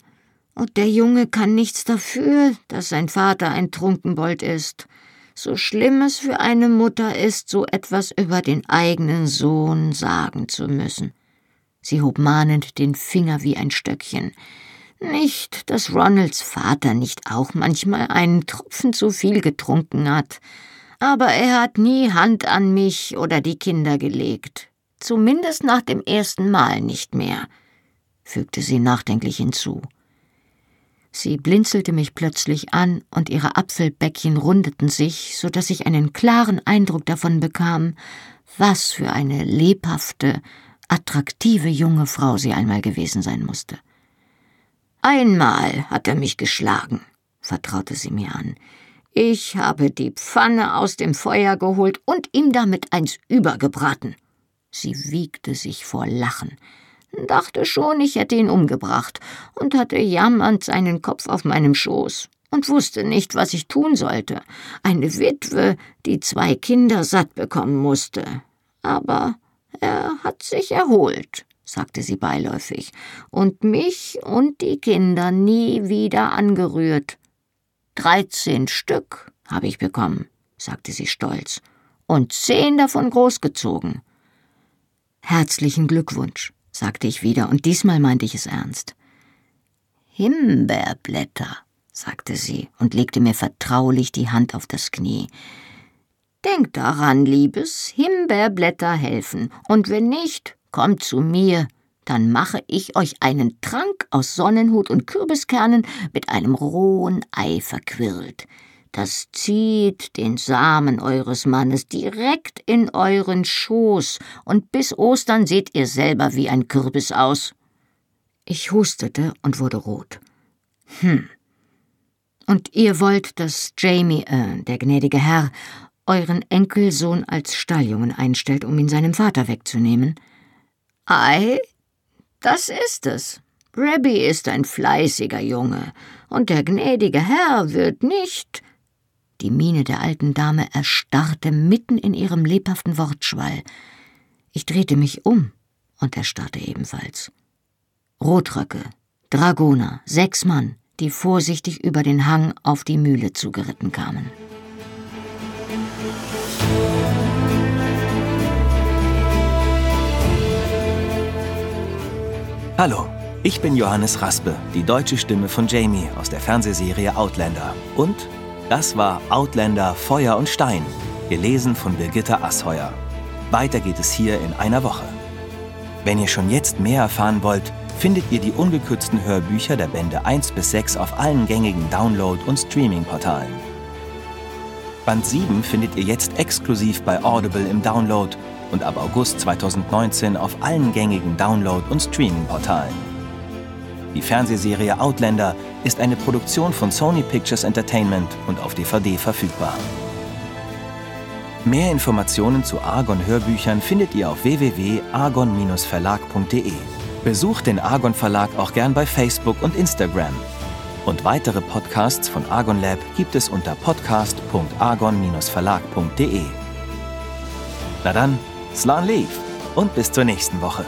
Speaker 2: Und der Junge kann nichts dafür, dass sein Vater ein Trunkenbold ist so schlimm es für eine Mutter ist, so etwas über den eigenen Sohn sagen zu müssen. Sie hob mahnend den Finger wie ein Stöckchen. Nicht, dass Ronalds Vater nicht auch manchmal einen Tropfen zu viel getrunken hat, aber er hat nie Hand an mich oder die Kinder gelegt. Zumindest nach dem ersten Mal nicht mehr, fügte sie nachdenklich hinzu. Sie blinzelte mich plötzlich an, und ihre Apfelbäckchen rundeten sich, so dass ich einen klaren Eindruck davon bekam, was für eine lebhafte, attraktive junge Frau sie einmal gewesen sein musste. Einmal hat er mich geschlagen, vertraute sie mir an. Ich habe die Pfanne aus dem Feuer geholt und ihm damit eins übergebraten. Sie wiegte sich vor Lachen dachte schon, ich hätte ihn umgebracht und hatte jammernd seinen Kopf auf meinem Schoß und wusste nicht, was ich tun sollte. Eine Witwe, die zwei Kinder satt bekommen musste. Aber er hat sich erholt, sagte sie beiläufig, und mich und die Kinder nie wieder angerührt. Dreizehn Stück habe ich bekommen, sagte sie stolz, und zehn davon großgezogen. Herzlichen Glückwunsch, sagte ich wieder, und diesmal meinte ich es ernst. Himbeerblätter, sagte sie und legte mir vertraulich die Hand auf das Knie. Denk daran, Liebes, Himbeerblätter helfen, und wenn nicht, kommt zu mir, dann mache ich euch einen Trank aus Sonnenhut und Kürbiskernen mit einem rohen Ei verquirlt. Das zieht den Samen eures Mannes direkt in euren Schoß, und bis Ostern seht ihr selber wie ein Kürbis aus. Ich hustete und wurde rot. Hm. Und ihr wollt, dass Jamie, äh, der gnädige Herr, euren Enkelsohn als Stalljungen einstellt, um ihn seinem Vater wegzunehmen? Ei, das ist es. Rabbi ist ein fleißiger Junge, und der gnädige Herr wird nicht. Die Miene der alten Dame erstarrte mitten in ihrem lebhaften Wortschwall. Ich drehte mich um, und er starrte ebenfalls. Rotröcke, Dragoner, sechs Mann, die vorsichtig über den Hang auf die Mühle zugeritten kamen.
Speaker 1: Hallo, ich bin Johannes Raspe, die deutsche Stimme von Jamie aus der Fernsehserie Outlander. Und das war Outlander Feuer und Stein, gelesen von Birgitta Asheuer. Weiter geht es hier in einer Woche. Wenn ihr schon jetzt mehr erfahren wollt, findet ihr die ungekürzten Hörbücher der Bände 1 bis 6 auf allen gängigen Download- und Streaming-Portalen. Band 7 findet ihr jetzt exklusiv bei Audible im Download und ab August 2019 auf allen gängigen Download- und Streaming-Portalen. Die Fernsehserie Outlander ist eine Produktion von Sony Pictures Entertainment und auf DVD verfügbar. Mehr Informationen zu Argon Hörbüchern findet ihr auf www.argon-verlag.de. Besucht den Argon Verlag auch gern bei Facebook und Instagram. Und weitere Podcasts von Argon Lab gibt es unter podcast.argon-verlag.de. Na dann, Slan Leaf und bis zur nächsten Woche.